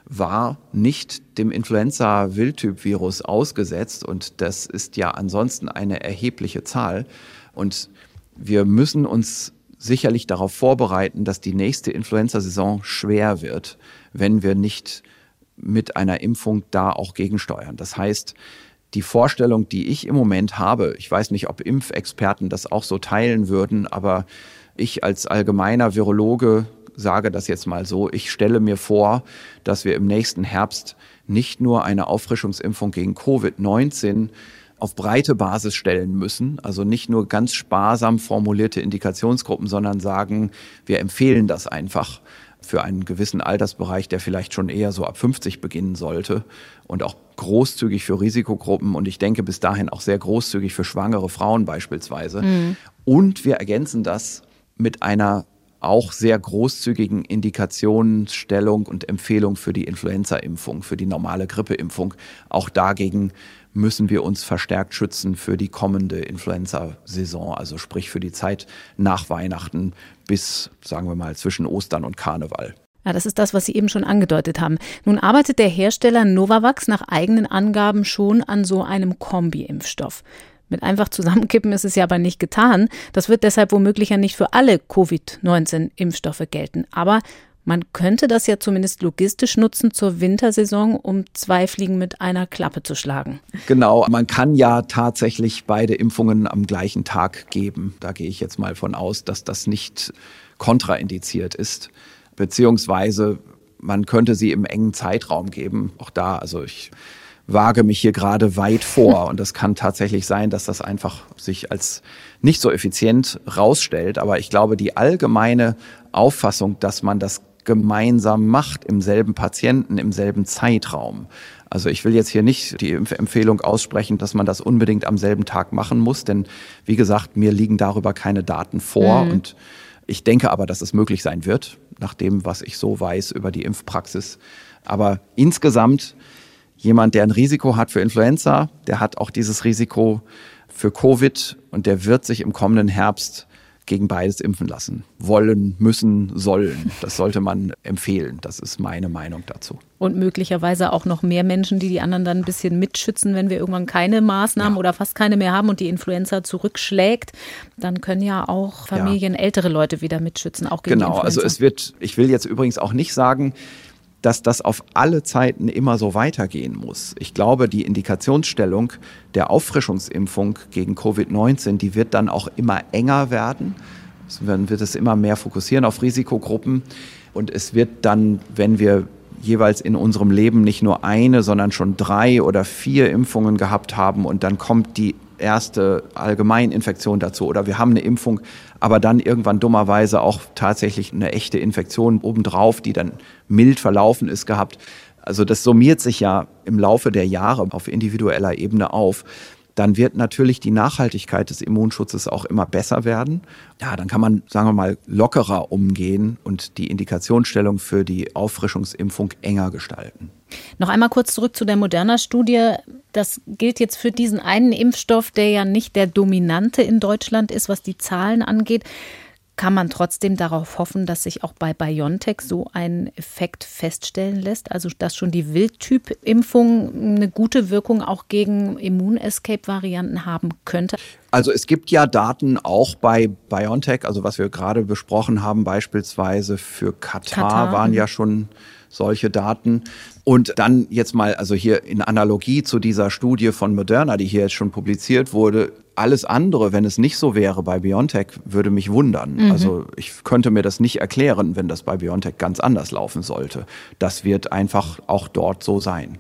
war nicht dem Influenza-Wildtyp-Virus ausgesetzt und das ist ja ansonsten eine erhebliche Zahl. Und wir müssen uns sicherlich darauf vorbereiten, dass die nächste Influenza-Saison schwer wird, wenn wir nicht mit einer Impfung da auch gegensteuern. Das heißt, die Vorstellung, die ich im Moment habe, ich weiß nicht, ob Impfexperten das auch so teilen würden, aber ich als allgemeiner Virologe sage das jetzt mal so, ich stelle mir vor, dass wir im nächsten Herbst nicht nur eine Auffrischungsimpfung gegen Covid-19 auf breite Basis stellen müssen, also nicht nur ganz sparsam formulierte Indikationsgruppen, sondern sagen, wir empfehlen das einfach für einen gewissen Altersbereich, der vielleicht schon eher so ab 50 beginnen sollte und auch großzügig für Risikogruppen und ich denke bis dahin auch sehr großzügig für schwangere Frauen beispielsweise. Mhm. Und wir ergänzen das mit einer auch sehr großzügigen Indikationsstellung und Empfehlung für die Influenza-Impfung, für die normale Grippeimpfung. Auch dagegen müssen wir uns verstärkt schützen für die kommende Influenza-Saison, also sprich für die Zeit nach Weihnachten bis, sagen wir mal, zwischen Ostern und Karneval. Ja, das ist das, was Sie eben schon angedeutet haben. Nun arbeitet der Hersteller Novavax nach eigenen Angaben schon an so einem Kombi-Impfstoff. Mit einfach zusammenkippen ist es ja aber nicht getan. Das wird deshalb womöglich ja nicht für alle Covid-19-Impfstoffe gelten. Aber man könnte das ja zumindest logistisch nutzen zur Wintersaison, um zwei Fliegen mit einer Klappe zu schlagen. Genau, man kann ja tatsächlich beide Impfungen am gleichen Tag geben. Da gehe ich jetzt mal von aus, dass das nicht kontraindiziert ist. Beziehungsweise man könnte sie im engen Zeitraum geben. Auch da, also ich wage mich hier gerade weit vor. Und das kann tatsächlich sein, dass das einfach sich als nicht so effizient rausstellt. Aber ich glaube, die allgemeine Auffassung, dass man das gemeinsam macht im selben Patienten, im selben Zeitraum. Also ich will jetzt hier nicht die Empfehlung aussprechen, dass man das unbedingt am selben Tag machen muss, denn wie gesagt, mir liegen darüber keine Daten vor mhm. und ich denke aber, dass es möglich sein wird, nach dem, was ich so weiß über die Impfpraxis. Aber insgesamt jemand, der ein Risiko hat für Influenza, der hat auch dieses Risiko für Covid und der wird sich im kommenden Herbst gegen beides impfen lassen. Wollen, müssen, sollen. Das sollte man empfehlen. Das ist meine Meinung dazu. Und möglicherweise auch noch mehr Menschen, die die anderen dann ein bisschen mitschützen, wenn wir irgendwann keine Maßnahmen ja. oder fast keine mehr haben und die Influenza zurückschlägt. Dann können ja auch Familien, ja. ältere Leute wieder mitschützen, auch gegen Genau, also es wird, ich will jetzt übrigens auch nicht sagen, dass das auf alle Zeiten immer so weitergehen muss. Ich glaube, die Indikationsstellung der Auffrischungsimpfung gegen Covid-19, die wird dann auch immer enger werden. Es wird es immer mehr fokussieren auf Risikogruppen. Und es wird dann, wenn wir jeweils in unserem Leben nicht nur eine, sondern schon drei oder vier Impfungen gehabt haben und dann kommt die erste Allgemeininfektion dazu oder wir haben eine Impfung, aber dann irgendwann dummerweise auch tatsächlich eine echte Infektion obendrauf, die dann mild verlaufen ist gehabt. Also das summiert sich ja im Laufe der Jahre auf individueller Ebene auf dann wird natürlich die Nachhaltigkeit des Immunschutzes auch immer besser werden. Ja, dann kann man, sagen wir mal, lockerer umgehen und die Indikationsstellung für die Auffrischungsimpfung enger gestalten. Noch einmal kurz zurück zu der Moderna-Studie. Das gilt jetzt für diesen einen Impfstoff, der ja nicht der dominante in Deutschland ist, was die Zahlen angeht. Kann man trotzdem darauf hoffen, dass sich auch bei BioNTech so ein Effekt feststellen lässt? Also, dass schon die Wildtyp-Impfung eine gute Wirkung auch gegen Immun-Escape-Varianten haben könnte? Also, es gibt ja Daten auch bei BioNTech, also was wir gerade besprochen haben, beispielsweise für Katar, Katar. waren ja schon solche Daten. Und dann jetzt mal, also hier in Analogie zu dieser Studie von Moderna, die hier jetzt schon publiziert wurde, alles andere, wenn es nicht so wäre bei BioNTech, würde mich wundern. Mhm. Also ich könnte mir das nicht erklären, wenn das bei BioNTech ganz anders laufen sollte. Das wird einfach auch dort so sein.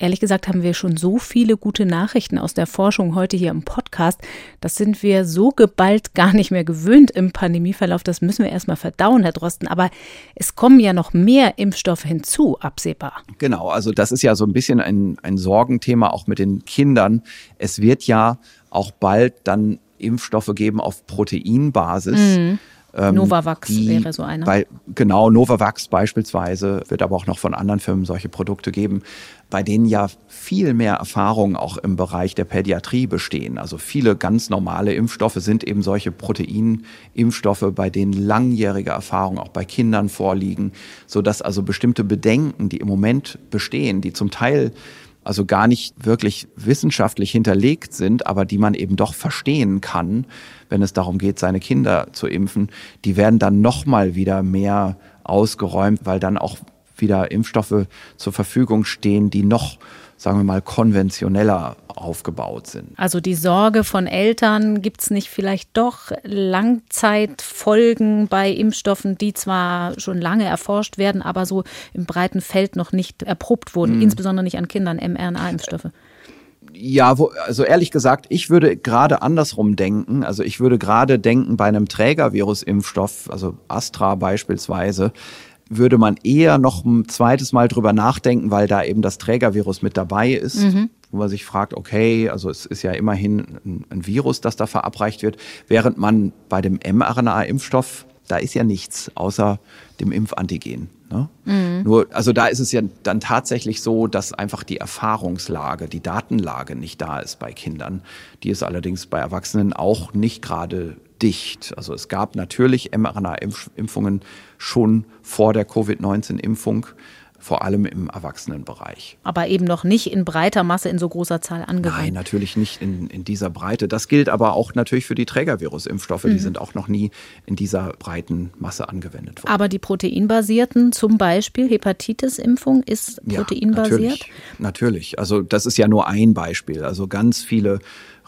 Ehrlich gesagt haben wir schon so viele gute Nachrichten aus der Forschung heute hier im Podcast. Das sind wir so geballt gar nicht mehr gewöhnt im Pandemieverlauf. Das müssen wir erstmal verdauen, Herr Drosten. Aber es kommen ja noch mehr Impfstoffe hinzu, absehbar. Genau, also das ist ja so ein bisschen ein, ein Sorgenthema auch mit den Kindern. Es wird ja auch bald dann Impfstoffe geben auf Proteinbasis. Mhm. Ähm, Novavax wäre so einer. Bei, genau, Novavax beispielsweise, wird aber auch noch von anderen Firmen solche Produkte geben, bei denen ja viel mehr Erfahrungen auch im Bereich der Pädiatrie bestehen. Also viele ganz normale Impfstoffe sind eben solche Proteinimpfstoffe, bei denen langjährige Erfahrungen auch bei Kindern vorliegen, sodass also bestimmte Bedenken, die im Moment bestehen, die zum Teil also gar nicht wirklich wissenschaftlich hinterlegt sind, aber die man eben doch verstehen kann, wenn es darum geht, seine Kinder zu impfen, die werden dann nochmal wieder mehr ausgeräumt, weil dann auch wieder Impfstoffe zur Verfügung stehen, die noch sagen wir mal, konventioneller aufgebaut sind. Also die Sorge von Eltern, gibt es nicht vielleicht doch Langzeitfolgen bei Impfstoffen, die zwar schon lange erforscht werden, aber so im breiten Feld noch nicht erprobt wurden, hm. insbesondere nicht an Kindern, mRNA-Impfstoffe? Ja, wo, also ehrlich gesagt, ich würde gerade andersrum denken. Also ich würde gerade denken, bei einem Trägervirus-Impfstoff, also Astra beispielsweise, würde man eher noch ein zweites Mal drüber nachdenken, weil da eben das Trägervirus mit dabei ist. Mhm. Wo man sich fragt, okay, also es ist ja immerhin ein, ein Virus, das da verabreicht wird, während man bei dem mRNA-Impfstoff, da ist ja nichts außer dem Impfantigen. Ne? Mhm. Nur, also da ist es ja dann tatsächlich so, dass einfach die Erfahrungslage, die Datenlage nicht da ist bei Kindern. Die ist allerdings bei Erwachsenen auch nicht gerade dicht. Also es gab natürlich mRNA-Impfungen schon vor der Covid-19-Impfung vor allem im Erwachsenenbereich. Aber eben noch nicht in breiter Masse in so großer Zahl angewandt. Nein, natürlich nicht in, in dieser Breite. Das gilt aber auch natürlich für die Trägervirusimpfstoffe. Mhm. Die sind auch noch nie in dieser breiten Masse angewendet worden. Aber die proteinbasierten, zum Beispiel Hepatitis-Impfung, ist proteinbasiert? Ja, natürlich, natürlich. Also das ist ja nur ein Beispiel. Also ganz viele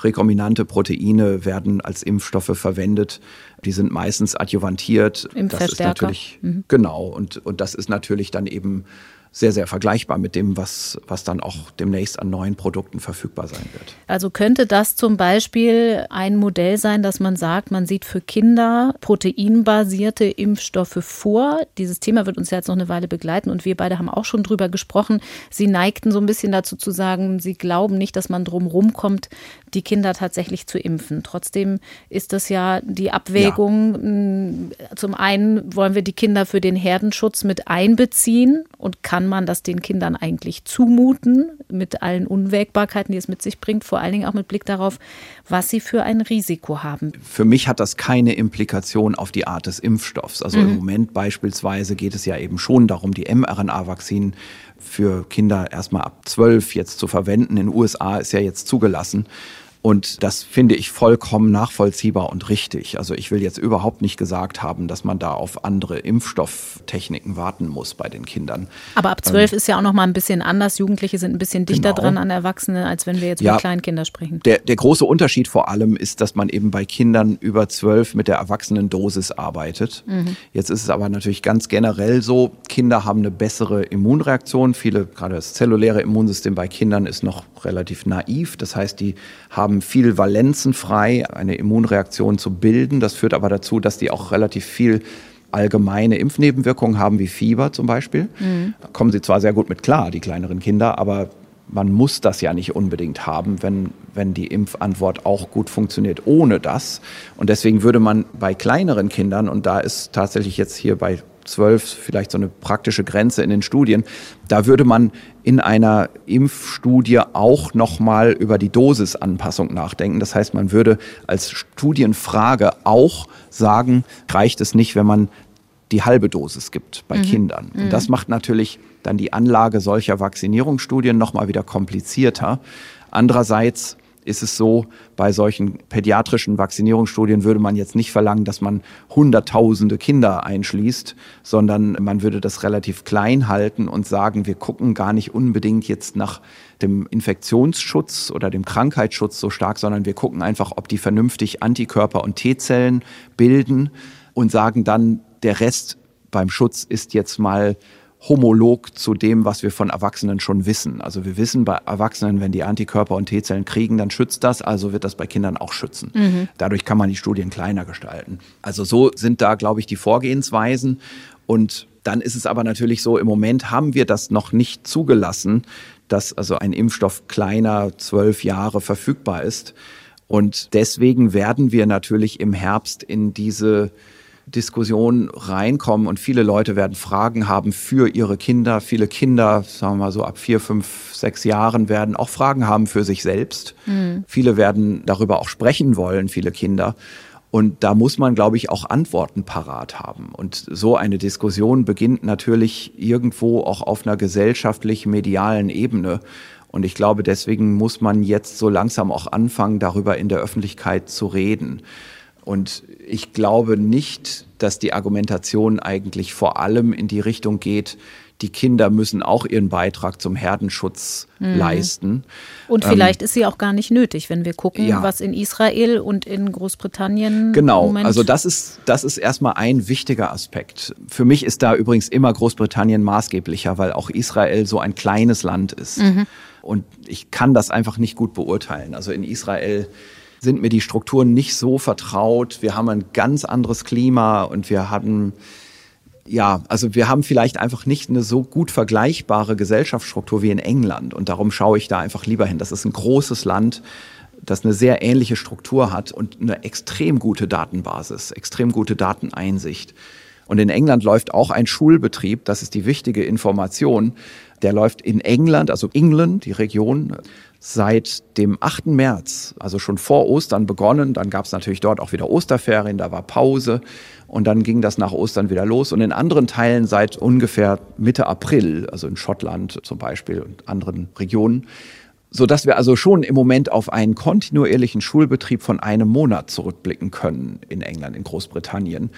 rekombinante Proteine werden als Impfstoffe verwendet. Die sind meistens adjuvantiert. Das ist natürlich mhm. genau und und das ist natürlich dann eben sehr, sehr vergleichbar mit dem, was, was dann auch demnächst an neuen Produkten verfügbar sein wird. Also könnte das zum Beispiel ein Modell sein, dass man sagt, man sieht für Kinder proteinbasierte Impfstoffe vor. Dieses Thema wird uns ja jetzt noch eine Weile begleiten und wir beide haben auch schon drüber gesprochen. Sie neigten so ein bisschen dazu zu sagen, Sie glauben nicht, dass man drum rumkommt, die Kinder tatsächlich zu impfen. Trotzdem ist das ja die Abwägung. Ja. Zum einen wollen wir die Kinder für den Herdenschutz mit einbeziehen und kann kann man das den Kindern eigentlich zumuten, mit allen Unwägbarkeiten, die es mit sich bringt, vor allen Dingen auch mit Blick darauf, was sie für ein Risiko haben. Für mich hat das keine Implikation auf die Art des Impfstoffs. Also mhm. im Moment beispielsweise geht es ja eben schon darum, die mRNA-Vakzinen für Kinder erstmal ab zwölf jetzt zu verwenden. In den USA ist ja jetzt zugelassen. Und das finde ich vollkommen nachvollziehbar und richtig. Also ich will jetzt überhaupt nicht gesagt haben, dass man da auf andere Impfstofftechniken warten muss bei den Kindern. Aber ab zwölf ähm, ist ja auch noch mal ein bisschen anders. Jugendliche sind ein bisschen dichter genau. dran an Erwachsene, als wenn wir jetzt ja, über Kleinkinder sprechen. Der, der große Unterschied vor allem ist, dass man eben bei Kindern über zwölf mit der Erwachsenendosis arbeitet. Mhm. Jetzt ist es aber natürlich ganz generell so, Kinder haben eine bessere Immunreaktion. Viele, gerade das zelluläre Immunsystem bei Kindern ist noch relativ naiv. Das heißt, die haben haben viel Valenzen frei, eine Immunreaktion zu bilden. Das führt aber dazu, dass die auch relativ viel allgemeine Impfnebenwirkungen haben, wie Fieber zum Beispiel. Mhm. Da kommen sie zwar sehr gut mit klar, die kleineren Kinder, aber man muss das ja nicht unbedingt haben, wenn, wenn die Impfantwort auch gut funktioniert ohne das. Und deswegen würde man bei kleineren Kindern, und da ist tatsächlich jetzt hier bei zwölf vielleicht so eine praktische Grenze in den Studien. Da würde man in einer Impfstudie auch nochmal über die Dosisanpassung nachdenken. Das heißt, man würde als Studienfrage auch sagen, reicht es nicht, wenn man die halbe Dosis gibt bei mhm. Kindern. Und mhm. das macht natürlich dann die Anlage solcher Vaccinierungsstudien nochmal wieder komplizierter. Andererseits ist es so, bei solchen pädiatrischen Vaccinierungsstudien würde man jetzt nicht verlangen, dass man hunderttausende Kinder einschließt, sondern man würde das relativ klein halten und sagen, wir gucken gar nicht unbedingt jetzt nach dem Infektionsschutz oder dem Krankheitsschutz so stark, sondern wir gucken einfach, ob die vernünftig Antikörper und T-Zellen bilden und sagen dann, der Rest beim Schutz ist jetzt mal homolog zu dem, was wir von Erwachsenen schon wissen. Also wir wissen bei Erwachsenen, wenn die Antikörper und T-Zellen kriegen, dann schützt das, also wird das bei Kindern auch schützen. Mhm. Dadurch kann man die Studien kleiner gestalten. Also so sind da, glaube ich, die Vorgehensweisen. Und dann ist es aber natürlich so, im Moment haben wir das noch nicht zugelassen, dass also ein Impfstoff kleiner zwölf Jahre verfügbar ist. Und deswegen werden wir natürlich im Herbst in diese Diskussion reinkommen und viele Leute werden Fragen haben für ihre Kinder. Viele Kinder, sagen wir mal so ab vier, fünf, sechs Jahren, werden auch Fragen haben für sich selbst. Mhm. Viele werden darüber auch sprechen wollen, viele Kinder. Und da muss man, glaube ich, auch Antworten parat haben. Und so eine Diskussion beginnt natürlich irgendwo auch auf einer gesellschaftlich-medialen Ebene. Und ich glaube, deswegen muss man jetzt so langsam auch anfangen, darüber in der Öffentlichkeit zu reden. Und ich glaube nicht, dass die Argumentation eigentlich vor allem in die Richtung geht, die Kinder müssen auch ihren Beitrag zum Herdenschutz mhm. leisten. Und vielleicht ähm, ist sie auch gar nicht nötig, wenn wir gucken, ja. was in Israel und in Großbritannien. Genau, also das ist, das ist erstmal ein wichtiger Aspekt. Für mich ist da übrigens immer Großbritannien maßgeblicher, weil auch Israel so ein kleines Land ist. Mhm. Und ich kann das einfach nicht gut beurteilen. Also in Israel sind mir die Strukturen nicht so vertraut. Wir haben ein ganz anderes Klima und wir hatten ja, also wir haben vielleicht einfach nicht eine so gut vergleichbare Gesellschaftsstruktur wie in England. Und darum schaue ich da einfach lieber hin. Das ist ein großes Land, das eine sehr ähnliche Struktur hat und eine extrem gute Datenbasis, extrem gute Dateneinsicht. Und in England läuft auch ein Schulbetrieb, das ist die wichtige Information. Der läuft in England, also England, die Region, seit dem 8. März, also schon vor Ostern begonnen. Dann gab es natürlich dort auch wieder Osterferien, da war Pause und dann ging das nach Ostern wieder los. Und in anderen Teilen seit ungefähr Mitte April, also in Schottland zum Beispiel und anderen Regionen, so dass wir also schon im Moment auf einen kontinuierlichen Schulbetrieb von einem Monat zurückblicken können in England, in Großbritannien.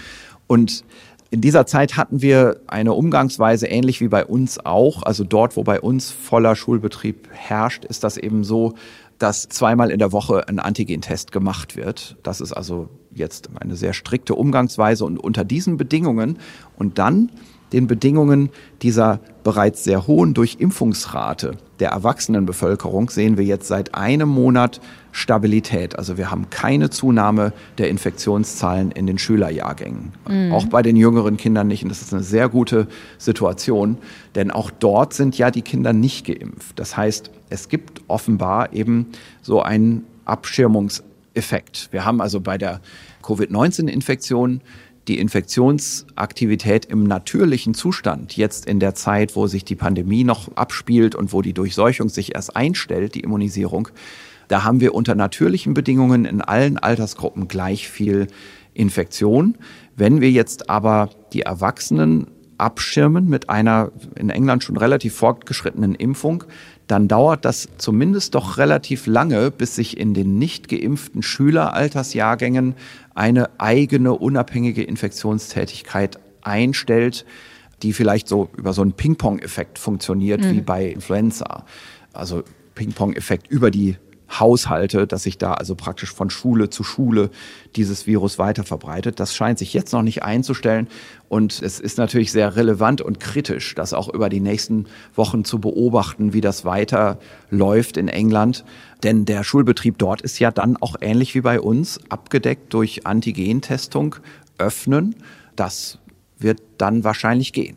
Und in dieser Zeit hatten wir eine Umgangsweise ähnlich wie bei uns auch. Also dort, wo bei uns voller Schulbetrieb herrscht, ist das eben so, dass zweimal in der Woche ein Antigentest gemacht wird. Das ist also jetzt eine sehr strikte Umgangsweise und unter diesen Bedingungen und dann den Bedingungen dieser bereits sehr hohen Durchimpfungsrate der Erwachsenenbevölkerung sehen wir jetzt seit einem Monat Stabilität. Also wir haben keine Zunahme der Infektionszahlen in den Schülerjahrgängen. Mhm. Auch bei den jüngeren Kindern nicht. Und das ist eine sehr gute Situation, denn auch dort sind ja die Kinder nicht geimpft. Das heißt, es gibt offenbar eben so einen Abschirmungseffekt. Wir haben also bei der Covid-19-Infektion die Infektionsaktivität im natürlichen Zustand, jetzt in der Zeit, wo sich die Pandemie noch abspielt und wo die Durchseuchung sich erst einstellt, die Immunisierung, da haben wir unter natürlichen Bedingungen in allen Altersgruppen gleich viel Infektion. Wenn wir jetzt aber die Erwachsenen abschirmen mit einer in England schon relativ fortgeschrittenen Impfung, dann dauert das zumindest doch relativ lange, bis sich in den nicht geimpften Schüleraltersjahrgängen eine eigene unabhängige Infektionstätigkeit einstellt, die vielleicht so über so einen Ping-Pong-Effekt funktioniert mhm. wie bei Influenza. Also Ping-Pong-Effekt über die Haushalte, dass sich da also praktisch von Schule zu Schule dieses Virus weiter verbreitet. Das scheint sich jetzt noch nicht einzustellen. Und es ist natürlich sehr relevant und kritisch, das auch über die nächsten Wochen zu beobachten, wie das weiter läuft in England. Denn der Schulbetrieb dort ist ja dann auch ähnlich wie bei uns abgedeckt durch Antigentestung öffnen. Das wird dann wahrscheinlich gehen.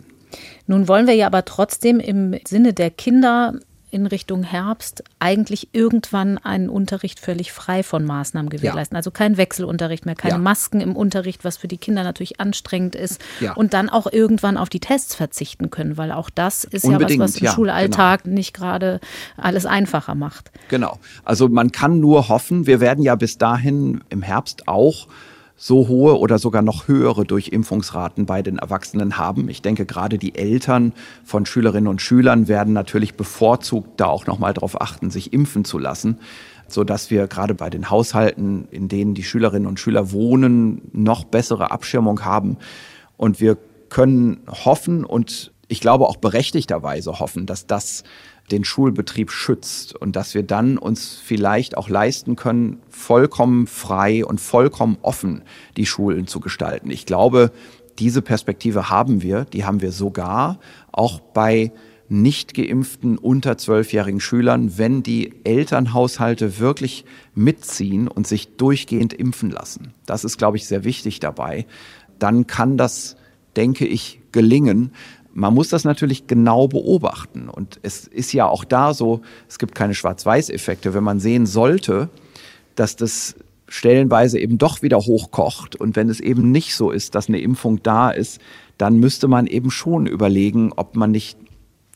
Nun wollen wir ja aber trotzdem im Sinne der Kinder in Richtung Herbst eigentlich irgendwann einen Unterricht völlig frei von Maßnahmen gewährleisten. Ja. Also kein Wechselunterricht mehr, keine ja. Masken im Unterricht, was für die Kinder natürlich anstrengend ist. Ja. Und dann auch irgendwann auf die Tests verzichten können, weil auch das ist Unbedingt, ja was, was im Schulalltag genau. nicht gerade alles einfacher macht. Genau. Also man kann nur hoffen, wir werden ja bis dahin im Herbst auch so hohe oder sogar noch höhere Durchimpfungsraten bei den Erwachsenen haben. Ich denke, gerade die Eltern von Schülerinnen und Schülern werden natürlich bevorzugt da auch nochmal darauf achten, sich impfen zu lassen, so dass wir gerade bei den Haushalten, in denen die Schülerinnen und Schüler wohnen, noch bessere Abschirmung haben. Und wir können hoffen und ich glaube auch berechtigterweise hoffen, dass das den Schulbetrieb schützt und dass wir dann uns vielleicht auch leisten können, vollkommen frei und vollkommen offen die Schulen zu gestalten. Ich glaube, diese Perspektive haben wir, die haben wir sogar auch bei nicht geimpften unter zwölfjährigen Schülern, wenn die Elternhaushalte wirklich mitziehen und sich durchgehend impfen lassen. Das ist, glaube ich, sehr wichtig dabei. Dann kann das, denke ich, gelingen, man muss das natürlich genau beobachten. Und es ist ja auch da so, es gibt keine Schwarz-Weiß-Effekte. Wenn man sehen sollte, dass das stellenweise eben doch wieder hochkocht und wenn es eben nicht so ist, dass eine Impfung da ist, dann müsste man eben schon überlegen, ob man nicht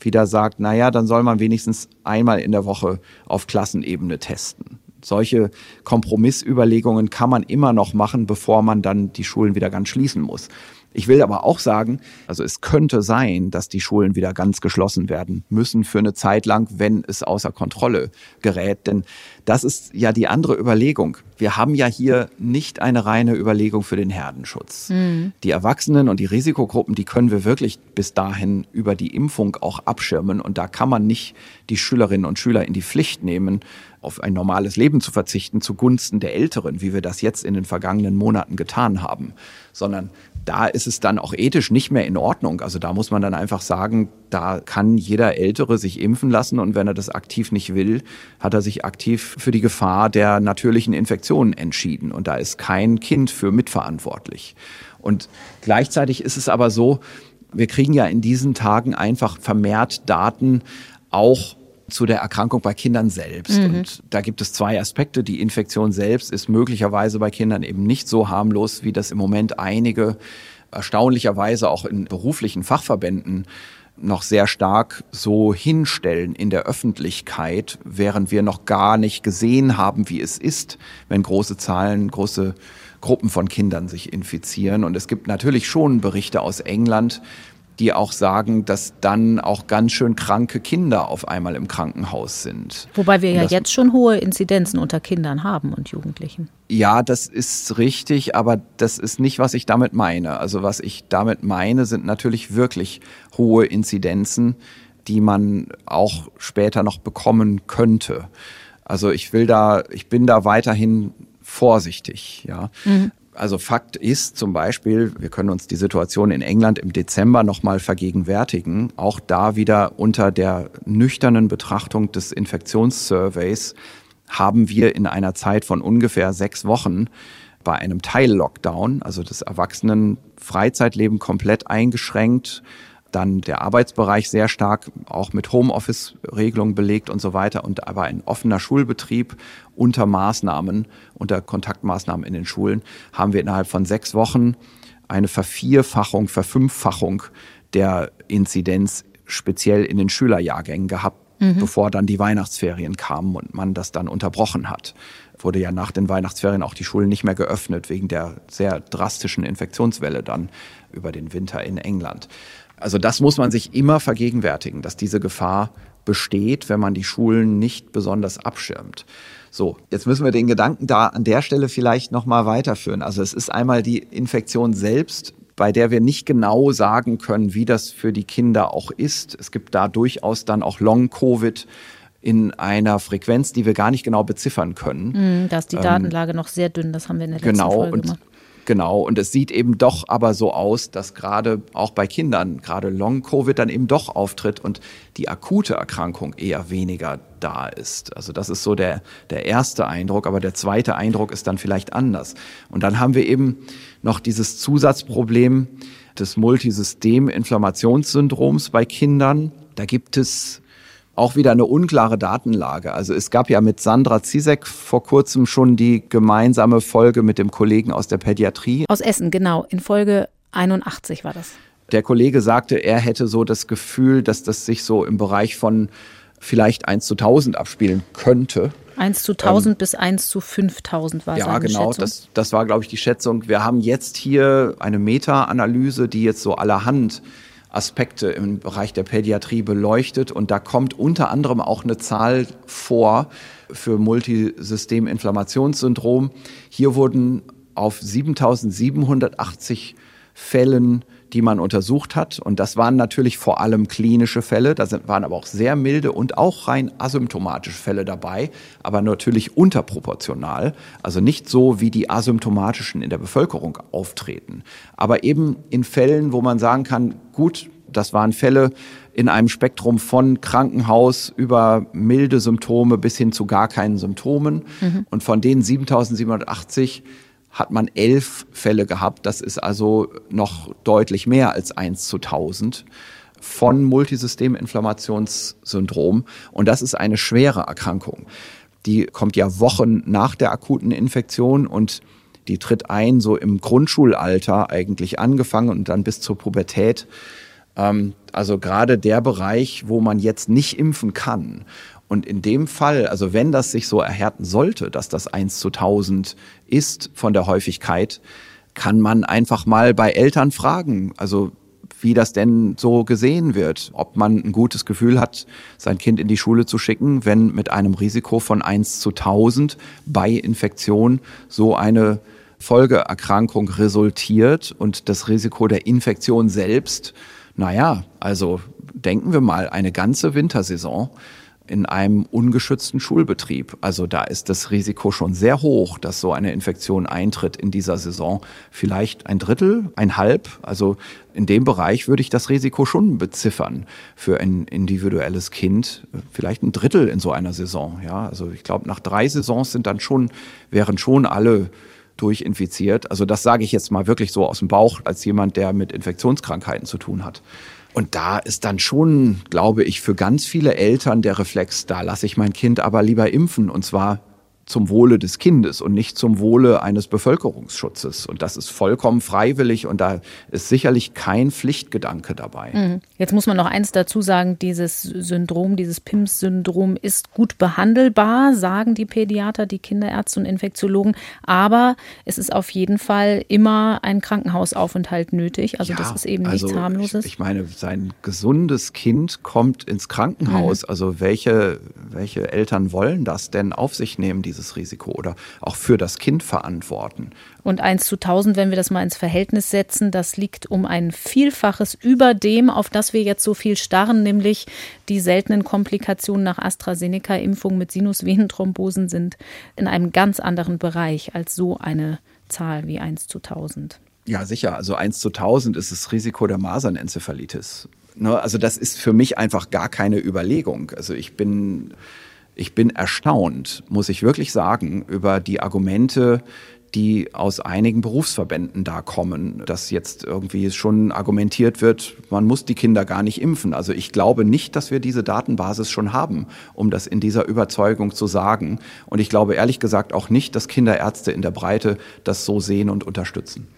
wieder sagt, naja, dann soll man wenigstens einmal in der Woche auf Klassenebene testen. Solche Kompromissüberlegungen kann man immer noch machen, bevor man dann die Schulen wieder ganz schließen muss. Ich will aber auch sagen, also es könnte sein, dass die Schulen wieder ganz geschlossen werden müssen für eine Zeit lang, wenn es außer Kontrolle gerät. Denn das ist ja die andere Überlegung. Wir haben ja hier nicht eine reine Überlegung für den Herdenschutz. Mhm. Die Erwachsenen und die Risikogruppen, die können wir wirklich bis dahin über die Impfung auch abschirmen. Und da kann man nicht die Schülerinnen und Schüler in die Pflicht nehmen, auf ein normales Leben zu verzichten zugunsten der Älteren, wie wir das jetzt in den vergangenen Monaten getan haben, sondern da ist es dann auch ethisch nicht mehr in Ordnung. Also da muss man dann einfach sagen, da kann jeder Ältere sich impfen lassen und wenn er das aktiv nicht will, hat er sich aktiv für die Gefahr der natürlichen Infektionen entschieden und da ist kein Kind für mitverantwortlich. Und gleichzeitig ist es aber so, wir kriegen ja in diesen Tagen einfach vermehrt Daten auch zu der Erkrankung bei Kindern selbst. Mhm. Und da gibt es zwei Aspekte. Die Infektion selbst ist möglicherweise bei Kindern eben nicht so harmlos, wie das im Moment einige erstaunlicherweise auch in beruflichen Fachverbänden noch sehr stark so hinstellen in der Öffentlichkeit, während wir noch gar nicht gesehen haben, wie es ist, wenn große Zahlen, große Gruppen von Kindern sich infizieren. Und es gibt natürlich schon Berichte aus England, die auch sagen, dass dann auch ganz schön kranke Kinder auf einmal im Krankenhaus sind. Wobei wir ja jetzt schon hohe Inzidenzen unter Kindern haben und Jugendlichen. Ja, das ist richtig, aber das ist nicht, was ich damit meine. Also was ich damit meine, sind natürlich wirklich hohe Inzidenzen, die man auch später noch bekommen könnte. Also ich will da, ich bin da weiterhin vorsichtig, ja. Mhm. Also Fakt ist zum Beispiel, wir können uns die Situation in England im Dezember nochmal vergegenwärtigen, auch da wieder unter der nüchternen Betrachtung des Infektionssurveys haben wir in einer Zeit von ungefähr sechs Wochen bei einem Teil-Lockdown, also das Erwachsenen-Freizeitleben komplett eingeschränkt, dann der Arbeitsbereich sehr stark auch mit Homeoffice-Regelungen belegt und so weiter und aber ein offener Schulbetrieb unter Maßnahmen, unter Kontaktmaßnahmen in den Schulen, haben wir innerhalb von sechs Wochen eine Vervierfachung, Verfünffachung der Inzidenz speziell in den Schülerjahrgängen gehabt, mhm. bevor dann die Weihnachtsferien kamen und man das dann unterbrochen hat. Wurde ja nach den Weihnachtsferien auch die Schulen nicht mehr geöffnet, wegen der sehr drastischen Infektionswelle dann über den Winter in England. Also das muss man sich immer vergegenwärtigen, dass diese Gefahr besteht, wenn man die Schulen nicht besonders abschirmt. So, jetzt müssen wir den Gedanken da an der Stelle vielleicht noch mal weiterführen. Also es ist einmal die Infektion selbst, bei der wir nicht genau sagen können, wie das für die Kinder auch ist. Es gibt da durchaus dann auch Long-Covid in einer Frequenz, die wir gar nicht genau beziffern können. Mm, da ist die Datenlage ähm, noch sehr dünn, das haben wir in der letzten genau, Folge gemacht. Genau, und es sieht eben doch aber so aus, dass gerade auch bei Kindern, gerade Long-Covid dann eben doch auftritt und die akute Erkrankung eher weniger da ist. Also das ist so der, der erste Eindruck, aber der zweite Eindruck ist dann vielleicht anders. Und dann haben wir eben noch dieses Zusatzproblem des Multisystem-Inflammationssyndroms bei Kindern. Da gibt es auch wieder eine unklare Datenlage. Also es gab ja mit Sandra Zizek vor kurzem schon die gemeinsame Folge mit dem Kollegen aus der Pädiatrie. Aus Essen, genau. In Folge 81 war das. Der Kollege sagte, er hätte so das Gefühl, dass das sich so im Bereich von vielleicht 1 zu 1000 abspielen könnte. 1 zu 1000 ähm, bis 1 zu 5000 war Ja, genau, das, das war, glaube ich, die Schätzung. Wir haben jetzt hier eine Meta-Analyse, die jetzt so allerhand Aspekte im Bereich der Pädiatrie beleuchtet und da kommt unter anderem auch eine Zahl vor für Multisysteminflammationssyndrom. Hier wurden auf 7780 Fällen die man untersucht hat. Und das waren natürlich vor allem klinische Fälle. Da waren aber auch sehr milde und auch rein asymptomatische Fälle dabei, aber natürlich unterproportional. Also nicht so, wie die asymptomatischen in der Bevölkerung auftreten. Aber eben in Fällen, wo man sagen kann, gut, das waren Fälle in einem Spektrum von Krankenhaus über milde Symptome bis hin zu gar keinen Symptomen. Mhm. Und von denen 7780 hat man elf Fälle gehabt. Das ist also noch deutlich mehr als eins zu tausend von Multisysteminflammationssyndrom. Und das ist eine schwere Erkrankung. Die kommt ja Wochen nach der akuten Infektion und die tritt ein so im Grundschulalter eigentlich angefangen und dann bis zur Pubertät. Ähm, also gerade der Bereich, wo man jetzt nicht impfen kann. Und in dem Fall, also wenn das sich so erhärten sollte, dass das 1 zu 1000 ist von der Häufigkeit, kann man einfach mal bei Eltern fragen. Also wie das denn so gesehen wird, ob man ein gutes Gefühl hat, sein Kind in die Schule zu schicken, wenn mit einem Risiko von 1 zu 1000 bei Infektion so eine Folgeerkrankung resultiert und das Risiko der Infektion selbst, naja, also denken wir mal, eine ganze Wintersaison in einem ungeschützten Schulbetrieb. Also da ist das Risiko schon sehr hoch, dass so eine Infektion eintritt in dieser Saison. Vielleicht ein Drittel, ein halb. Also in dem Bereich würde ich das Risiko schon beziffern für ein individuelles Kind. Vielleicht ein Drittel in so einer Saison. Ja, also ich glaube, nach drei Saisons sind dann schon, wären schon alle durchinfiziert. Also das sage ich jetzt mal wirklich so aus dem Bauch als jemand, der mit Infektionskrankheiten zu tun hat. Und da ist dann schon, glaube ich, für ganz viele Eltern der Reflex, da lasse ich mein Kind aber lieber impfen. Und zwar zum Wohle des Kindes und nicht zum Wohle eines Bevölkerungsschutzes. Und das ist vollkommen freiwillig und da ist sicherlich kein Pflichtgedanke dabei. Mhm. Jetzt muss man noch eins dazu sagen, dieses Syndrom, dieses PIMS-Syndrom ist gut behandelbar, sagen die Pädiater, die Kinderärzte und Infektiologen. Aber es ist auf jeden Fall immer ein Krankenhausaufenthalt nötig. Also ja, das ist eben nichts also harmloses. Ich, ich, meine, sein gesundes Kind kommt ins Krankenhaus. Mhm. Also welche, welche Eltern wollen das denn auf sich nehmen, diese dieses Risiko oder auch für das Kind verantworten. Und 1 zu 1000, wenn wir das mal ins Verhältnis setzen, das liegt um ein Vielfaches über dem, auf das wir jetzt so viel starren, nämlich die seltenen Komplikationen nach AstraZeneca-Impfung mit Sinusvenenthrombosen sind in einem ganz anderen Bereich als so eine Zahl wie 1 zu 1000. Ja, sicher. Also 1 zu 1000 ist das Risiko der Masernenzephalitis. Ne, also das ist für mich einfach gar keine Überlegung. Also ich bin ich bin erstaunt, muss ich wirklich sagen, über die Argumente, die aus einigen Berufsverbänden da kommen, dass jetzt irgendwie schon argumentiert wird, man muss die Kinder gar nicht impfen. Also ich glaube nicht, dass wir diese Datenbasis schon haben, um das in dieser Überzeugung zu sagen. Und ich glaube ehrlich gesagt auch nicht, dass Kinderärzte in der Breite das so sehen und unterstützen.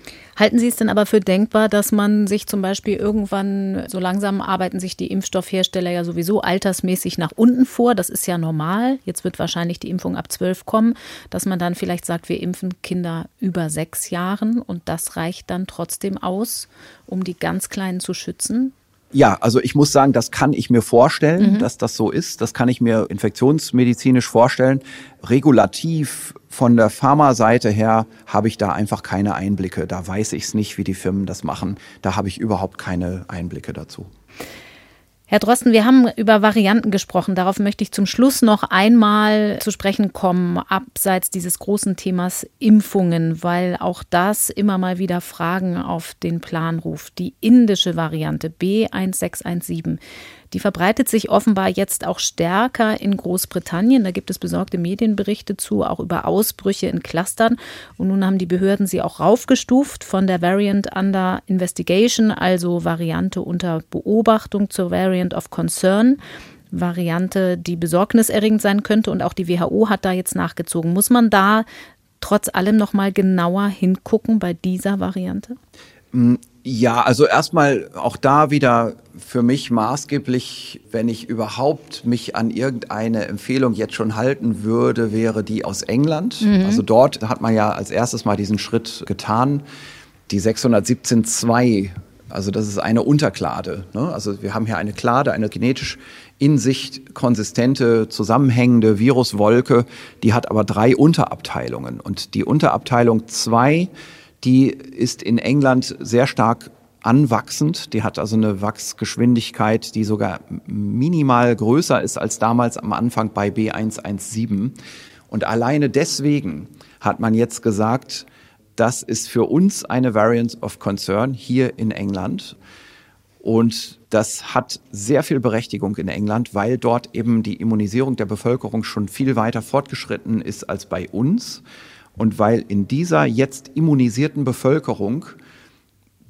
Halten Sie es denn aber für denkbar, dass man sich zum Beispiel irgendwann, so langsam arbeiten sich die Impfstoffhersteller ja sowieso altersmäßig nach unten vor, das ist ja normal, jetzt wird wahrscheinlich die Impfung ab zwölf kommen, dass man dann vielleicht sagt, wir impfen Kinder über sechs Jahren und das reicht dann trotzdem aus, um die ganz Kleinen zu schützen? Ja, also ich muss sagen, das kann ich mir vorstellen, mhm. dass das so ist. Das kann ich mir infektionsmedizinisch vorstellen. Regulativ von der Pharmaseite her habe ich da einfach keine Einblicke. Da weiß ich es nicht, wie die Firmen das machen. Da habe ich überhaupt keine Einblicke dazu. Herr Drosten, wir haben über Varianten gesprochen. Darauf möchte ich zum Schluss noch einmal zu sprechen kommen, abseits dieses großen Themas Impfungen, weil auch das immer mal wieder Fragen auf den Plan ruft. Die indische Variante B1617 die verbreitet sich offenbar jetzt auch stärker in Großbritannien. Da gibt es besorgte Medienberichte zu, auch über Ausbrüche in Clustern. Und nun haben die Behörden sie auch raufgestuft von der Variant under Investigation, also Variante unter Beobachtung zur Variant of Concern. Variante, die besorgniserregend sein könnte. Und auch die WHO hat da jetzt nachgezogen. Muss man da trotz allem noch mal genauer hingucken bei dieser Variante? Ja, also erstmal auch da wieder für mich maßgeblich, wenn ich überhaupt mich an irgendeine Empfehlung jetzt schon halten würde, wäre die aus England. Mhm. Also dort hat man ja als erstes mal diesen Schritt getan. Die 617.2, also das ist eine Unterklade. Ne? Also wir haben hier eine Klade, eine genetisch in sich konsistente, zusammenhängende Viruswolke, die hat aber drei Unterabteilungen. Und die Unterabteilung 2, die ist in England sehr stark anwachsend. Die hat also eine Wachsgeschwindigkeit, die sogar minimal größer ist als damals am Anfang bei B117. Und alleine deswegen hat man jetzt gesagt, das ist für uns eine Variant of Concern hier in England. Und das hat sehr viel Berechtigung in England, weil dort eben die Immunisierung der Bevölkerung schon viel weiter fortgeschritten ist als bei uns. Und weil in dieser jetzt immunisierten Bevölkerung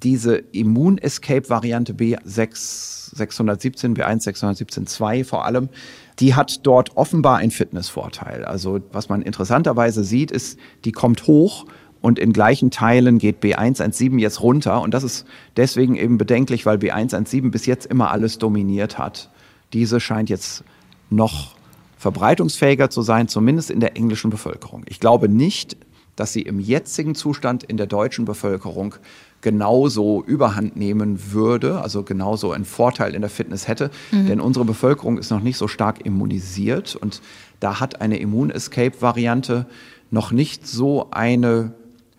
diese Immun-Escape-Variante B6, 617, B1, 617.2 vor allem, die hat dort offenbar einen Fitnessvorteil. Also was man interessanterweise sieht, ist, die kommt hoch und in gleichen Teilen geht B117 jetzt runter. Und das ist deswegen eben bedenklich, weil B117 bis jetzt immer alles dominiert hat. Diese scheint jetzt noch verbreitungsfähiger zu sein, zumindest in der englischen Bevölkerung. Ich glaube nicht, dass sie im jetzigen Zustand in der deutschen Bevölkerung genauso überhand nehmen würde, also genauso einen Vorteil in der Fitness hätte. Mhm. Denn unsere Bevölkerung ist noch nicht so stark immunisiert und da hat eine Immun-Escape-Variante noch nicht so eine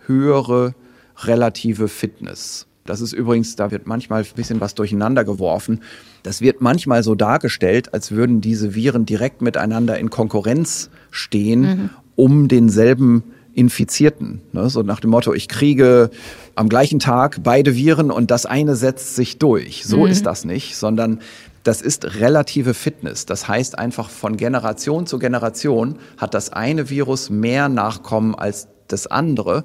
höhere relative Fitness. Das ist übrigens, da wird manchmal ein bisschen was durcheinander geworfen. Das wird manchmal so dargestellt, als würden diese Viren direkt miteinander in Konkurrenz stehen, mhm. um denselben Infizierten. Ne? So nach dem Motto, ich kriege am gleichen Tag beide Viren und das eine setzt sich durch. So mhm. ist das nicht, sondern das ist relative Fitness. Das heißt einfach von Generation zu Generation hat das eine Virus mehr Nachkommen als das andere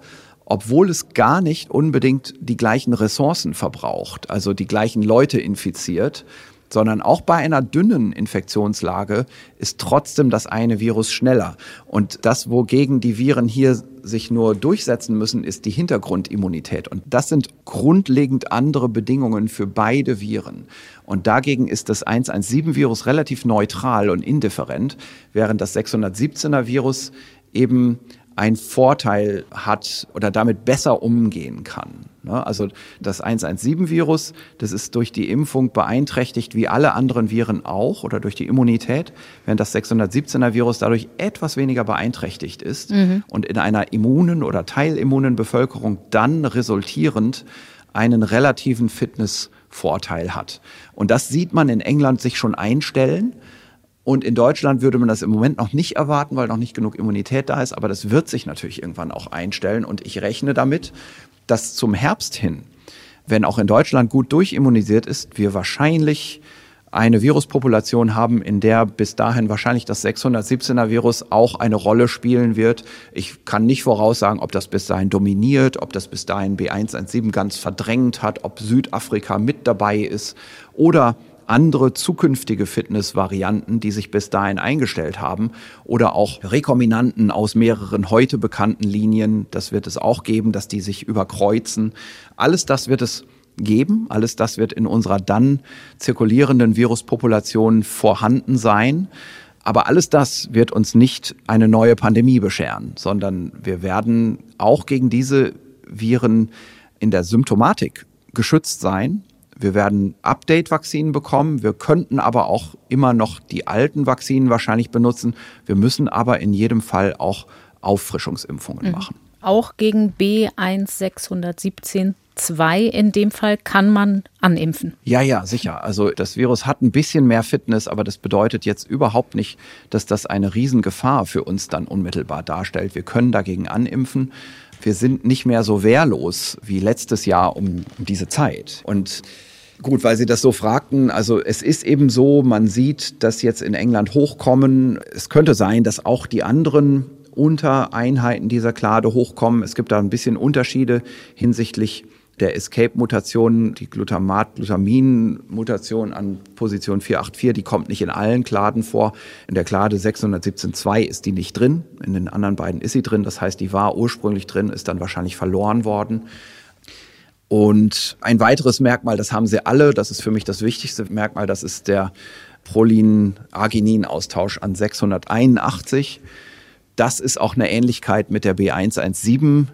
obwohl es gar nicht unbedingt die gleichen Ressourcen verbraucht, also die gleichen Leute infiziert, sondern auch bei einer dünnen Infektionslage ist trotzdem das eine Virus schneller. Und das, wogegen die Viren hier sich nur durchsetzen müssen, ist die Hintergrundimmunität. Und das sind grundlegend andere Bedingungen für beide Viren. Und dagegen ist das 117-Virus relativ neutral und indifferent, während das 617er-Virus eben einen Vorteil hat oder damit besser umgehen kann. Ne? Also das 117-Virus, das ist durch die Impfung beeinträchtigt wie alle anderen Viren auch oder durch die Immunität, während das 617er-Virus dadurch etwas weniger beeinträchtigt ist mhm. und in einer immunen oder teilimmunen Bevölkerung dann resultierend einen relativen Fitnessvorteil hat. Und das sieht man in England sich schon einstellen. Und in Deutschland würde man das im Moment noch nicht erwarten, weil noch nicht genug Immunität da ist. Aber das wird sich natürlich irgendwann auch einstellen. Und ich rechne damit, dass zum Herbst hin, wenn auch in Deutschland gut durchimmunisiert ist, wir wahrscheinlich eine Viruspopulation haben, in der bis dahin wahrscheinlich das 617er Virus auch eine Rolle spielen wird. Ich kann nicht voraussagen, ob das bis dahin dominiert, ob das bis dahin B117 ganz verdrängt hat, ob Südafrika mit dabei ist oder andere zukünftige Fitnessvarianten, die sich bis dahin eingestellt haben oder auch Rekombinanten aus mehreren heute bekannten Linien. Das wird es auch geben, dass die sich überkreuzen. Alles das wird es geben. Alles das wird in unserer dann zirkulierenden Viruspopulation vorhanden sein. Aber alles das wird uns nicht eine neue Pandemie bescheren, sondern wir werden auch gegen diese Viren in der Symptomatik geschützt sein. Wir werden Update-Vakzinen bekommen. Wir könnten aber auch immer noch die alten Vakzinen wahrscheinlich benutzen. Wir müssen aber in jedem Fall auch Auffrischungsimpfungen mhm. machen. Auch gegen B1617 2 in dem Fall kann man animpfen. Ja, ja, sicher. Also das Virus hat ein bisschen mehr Fitness, aber das bedeutet jetzt überhaupt nicht, dass das eine Riesengefahr für uns dann unmittelbar darstellt. Wir können dagegen animpfen. Wir sind nicht mehr so wehrlos wie letztes Jahr um diese Zeit. Und Gut, weil Sie das so fragten, also es ist eben so, man sieht das jetzt in England hochkommen. Es könnte sein, dass auch die anderen Untereinheiten dieser Klade hochkommen. Es gibt da ein bisschen Unterschiede hinsichtlich der Escape-Mutation, die Glutamat-Glutamin-Mutation an Position 484, die kommt nicht in allen Kladen vor. In der Klade 617.2 ist die nicht drin. In den anderen beiden ist sie drin. Das heißt, die war ursprünglich drin, ist dann wahrscheinlich verloren worden. Und ein weiteres Merkmal, das haben sie alle, das ist für mich das wichtigste Merkmal, das ist der Prolin-Arginin-Austausch an 681. Das ist auch eine Ähnlichkeit mit der B117.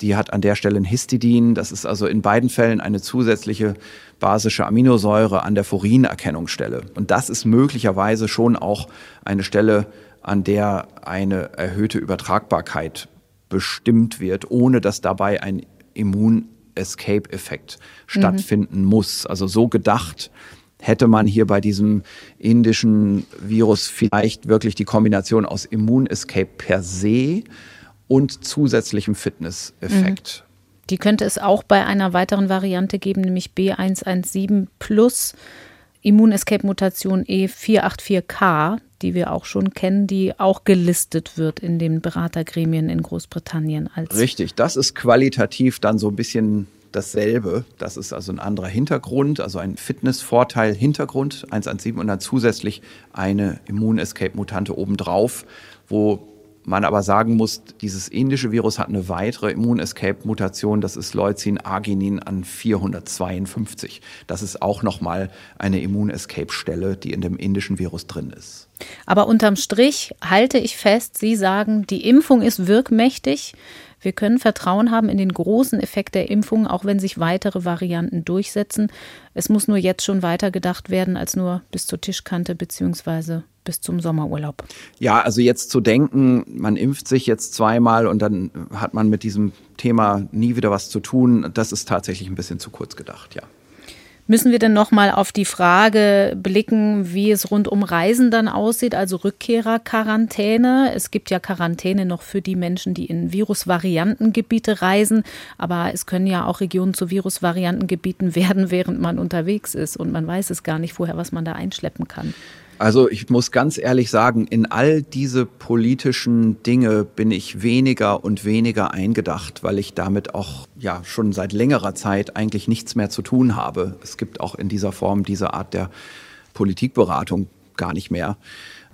Die hat an der Stelle ein Histidin. Das ist also in beiden Fällen eine zusätzliche basische Aminosäure an der Furinerkennungsstelle. Und das ist möglicherweise schon auch eine Stelle, an der eine erhöhte Übertragbarkeit bestimmt wird, ohne dass dabei ein Immun Escape-Effekt stattfinden mhm. muss. Also so gedacht hätte man hier bei diesem indischen Virus vielleicht wirklich die Kombination aus Immun-Escape per se und zusätzlichem Fitness-Effekt. Mhm. Die könnte es auch bei einer weiteren Variante geben, nämlich B117 plus Immun-Escape-Mutation E484K die wir auch schon kennen, die auch gelistet wird in den Beratergremien in Großbritannien als. Richtig, das ist qualitativ dann so ein bisschen dasselbe. Das ist also ein anderer Hintergrund, also ein Fitnessvorteil Hintergrund 117 und dann zusätzlich eine Immun-Escape-Mutante obendrauf, wo man aber sagen muss, dieses indische Virus hat eine weitere Immun-Escape-Mutation, das ist Leucin-Arginin an 452. Das ist auch nochmal eine Immun-Escape-Stelle, die in dem indischen Virus drin ist. Aber unterm Strich halte ich fest, Sie sagen, die Impfung ist wirkmächtig. Wir können Vertrauen haben in den großen Effekt der Impfung, auch wenn sich weitere Varianten durchsetzen. Es muss nur jetzt schon weiter gedacht werden als nur bis zur Tischkante bzw. bis zum Sommerurlaub. Ja, also jetzt zu denken, man impft sich jetzt zweimal und dann hat man mit diesem Thema nie wieder was zu tun, das ist tatsächlich ein bisschen zu kurz gedacht, ja. Müssen wir denn nochmal auf die Frage blicken, wie es rund um Reisen dann aussieht, also Rückkehrerquarantäne? Es gibt ja Quarantäne noch für die Menschen, die in Virusvariantengebiete reisen, aber es können ja auch Regionen zu Virusvariantengebieten werden, während man unterwegs ist und man weiß es gar nicht vorher, was man da einschleppen kann. Also ich muss ganz ehrlich sagen, in all diese politischen Dinge bin ich weniger und weniger eingedacht, weil ich damit auch ja schon seit längerer Zeit eigentlich nichts mehr zu tun habe. Es gibt auch in dieser Form diese Art der Politikberatung gar nicht mehr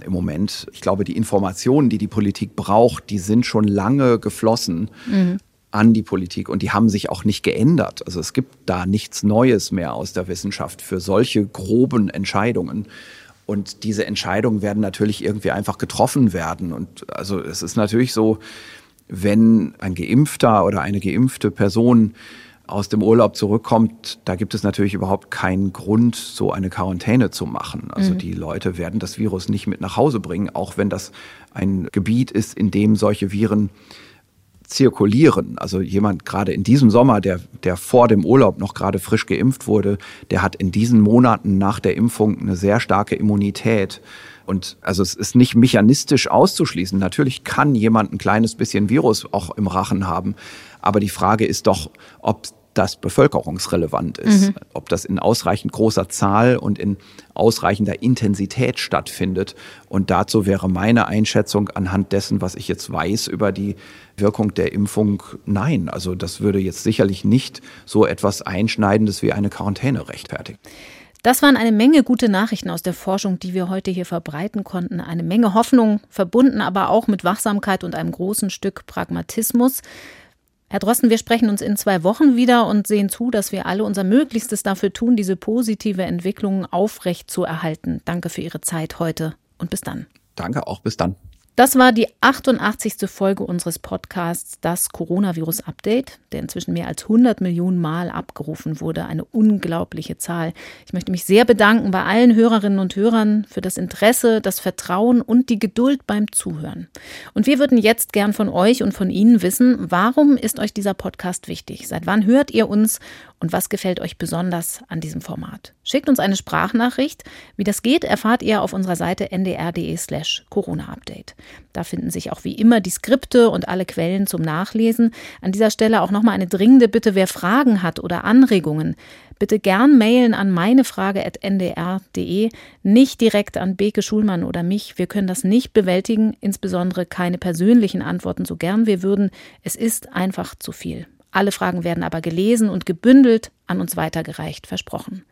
im Moment. Ich glaube, die Informationen, die die Politik braucht, die sind schon lange geflossen. Mhm an die Politik und die haben sich auch nicht geändert. Also es gibt da nichts Neues mehr aus der Wissenschaft für solche groben Entscheidungen. Und diese Entscheidungen werden natürlich irgendwie einfach getroffen werden. Und also es ist natürlich so, wenn ein Geimpfter oder eine geimpfte Person aus dem Urlaub zurückkommt, da gibt es natürlich überhaupt keinen Grund, so eine Quarantäne zu machen. Also mhm. die Leute werden das Virus nicht mit nach Hause bringen, auch wenn das ein Gebiet ist, in dem solche Viren zirkulieren. Also jemand gerade in diesem Sommer, der, der vor dem Urlaub noch gerade frisch geimpft wurde, der hat in diesen Monaten nach der Impfung eine sehr starke Immunität. Und also es ist nicht mechanistisch auszuschließen. Natürlich kann jemand ein kleines bisschen Virus auch im Rachen haben. Aber die Frage ist doch, ob das bevölkerungsrelevant ist, mhm. ob das in ausreichend großer Zahl und in ausreichender Intensität stattfindet. Und dazu wäre meine Einschätzung anhand dessen, was ich jetzt weiß über die Wirkung der Impfung, nein. Also das würde jetzt sicherlich nicht so etwas Einschneidendes wie eine Quarantäne rechtfertigen. Das waren eine Menge gute Nachrichten aus der Forschung, die wir heute hier verbreiten konnten. Eine Menge Hoffnung, verbunden aber auch mit Wachsamkeit und einem großen Stück Pragmatismus. Herr Drosten, wir sprechen uns in zwei Wochen wieder und sehen zu, dass wir alle unser Möglichstes dafür tun, diese positive Entwicklung aufrecht zu erhalten. Danke für Ihre Zeit heute und bis dann. Danke auch, bis dann. Das war die 88. Folge unseres Podcasts Das Coronavirus Update, der inzwischen mehr als 100 Millionen Mal abgerufen wurde. Eine unglaubliche Zahl. Ich möchte mich sehr bedanken bei allen Hörerinnen und Hörern für das Interesse, das Vertrauen und die Geduld beim Zuhören. Und wir würden jetzt gern von euch und von Ihnen wissen, warum ist euch dieser Podcast wichtig? Seit wann hört ihr uns und was gefällt euch besonders an diesem Format? Schickt uns eine Sprachnachricht. Wie das geht, erfahrt ihr auf unserer Seite ndr.de slash Corona-Update. Da finden sich auch wie immer die Skripte und alle Quellen zum Nachlesen. An dieser Stelle auch nochmal eine dringende Bitte, wer Fragen hat oder Anregungen, bitte gern mailen an meinefrage.ndr.de, nicht direkt an Beke Schulmann oder mich. Wir können das nicht bewältigen, insbesondere keine persönlichen Antworten so gern wir würden. Es ist einfach zu viel. Alle Fragen werden aber gelesen und gebündelt an uns weitergereicht, versprochen.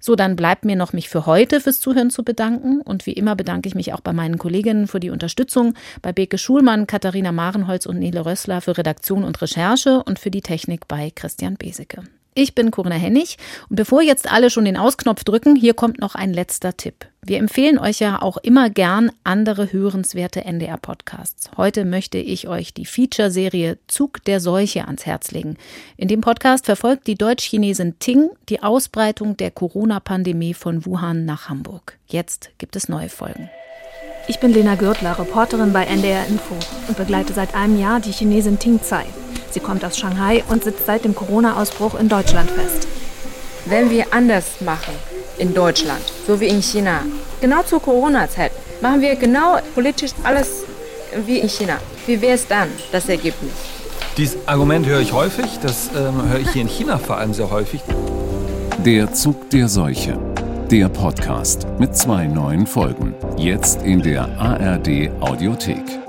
So, dann bleibt mir noch, mich für heute fürs Zuhören zu bedanken. Und wie immer bedanke ich mich auch bei meinen Kolleginnen für die Unterstützung, bei Beke Schulmann, Katharina Marenholz und Nele Rössler für Redaktion und Recherche und für die Technik bei Christian Beseke. Ich bin Corinna Hennig und bevor jetzt alle schon den Ausknopf drücken, hier kommt noch ein letzter Tipp. Wir empfehlen euch ja auch immer gern andere hörenswerte NDR-Podcasts. Heute möchte ich euch die Feature-Serie Zug der Seuche ans Herz legen. In dem Podcast verfolgt die Deutsch-Chinesin Ting die Ausbreitung der Corona-Pandemie von Wuhan nach Hamburg. Jetzt gibt es neue Folgen. Ich bin Lena Gürtler, Reporterin bei NDR Info und begleite seit einem Jahr die Chinesin Ting Tsai. Sie kommt aus Shanghai und sitzt seit dem Corona-Ausbruch in Deutschland fest. Wenn wir anders machen in Deutschland, so wie in China, genau zur Corona-Zeit, machen wir genau politisch alles wie in China. Wie wäre es dann, das Ergebnis? Dieses Argument höre ich häufig, das ähm, höre ich hier in China vor allem sehr häufig. Der Zug der Seuche. Der Podcast mit zwei neuen Folgen. Jetzt in der ARD Audiothek.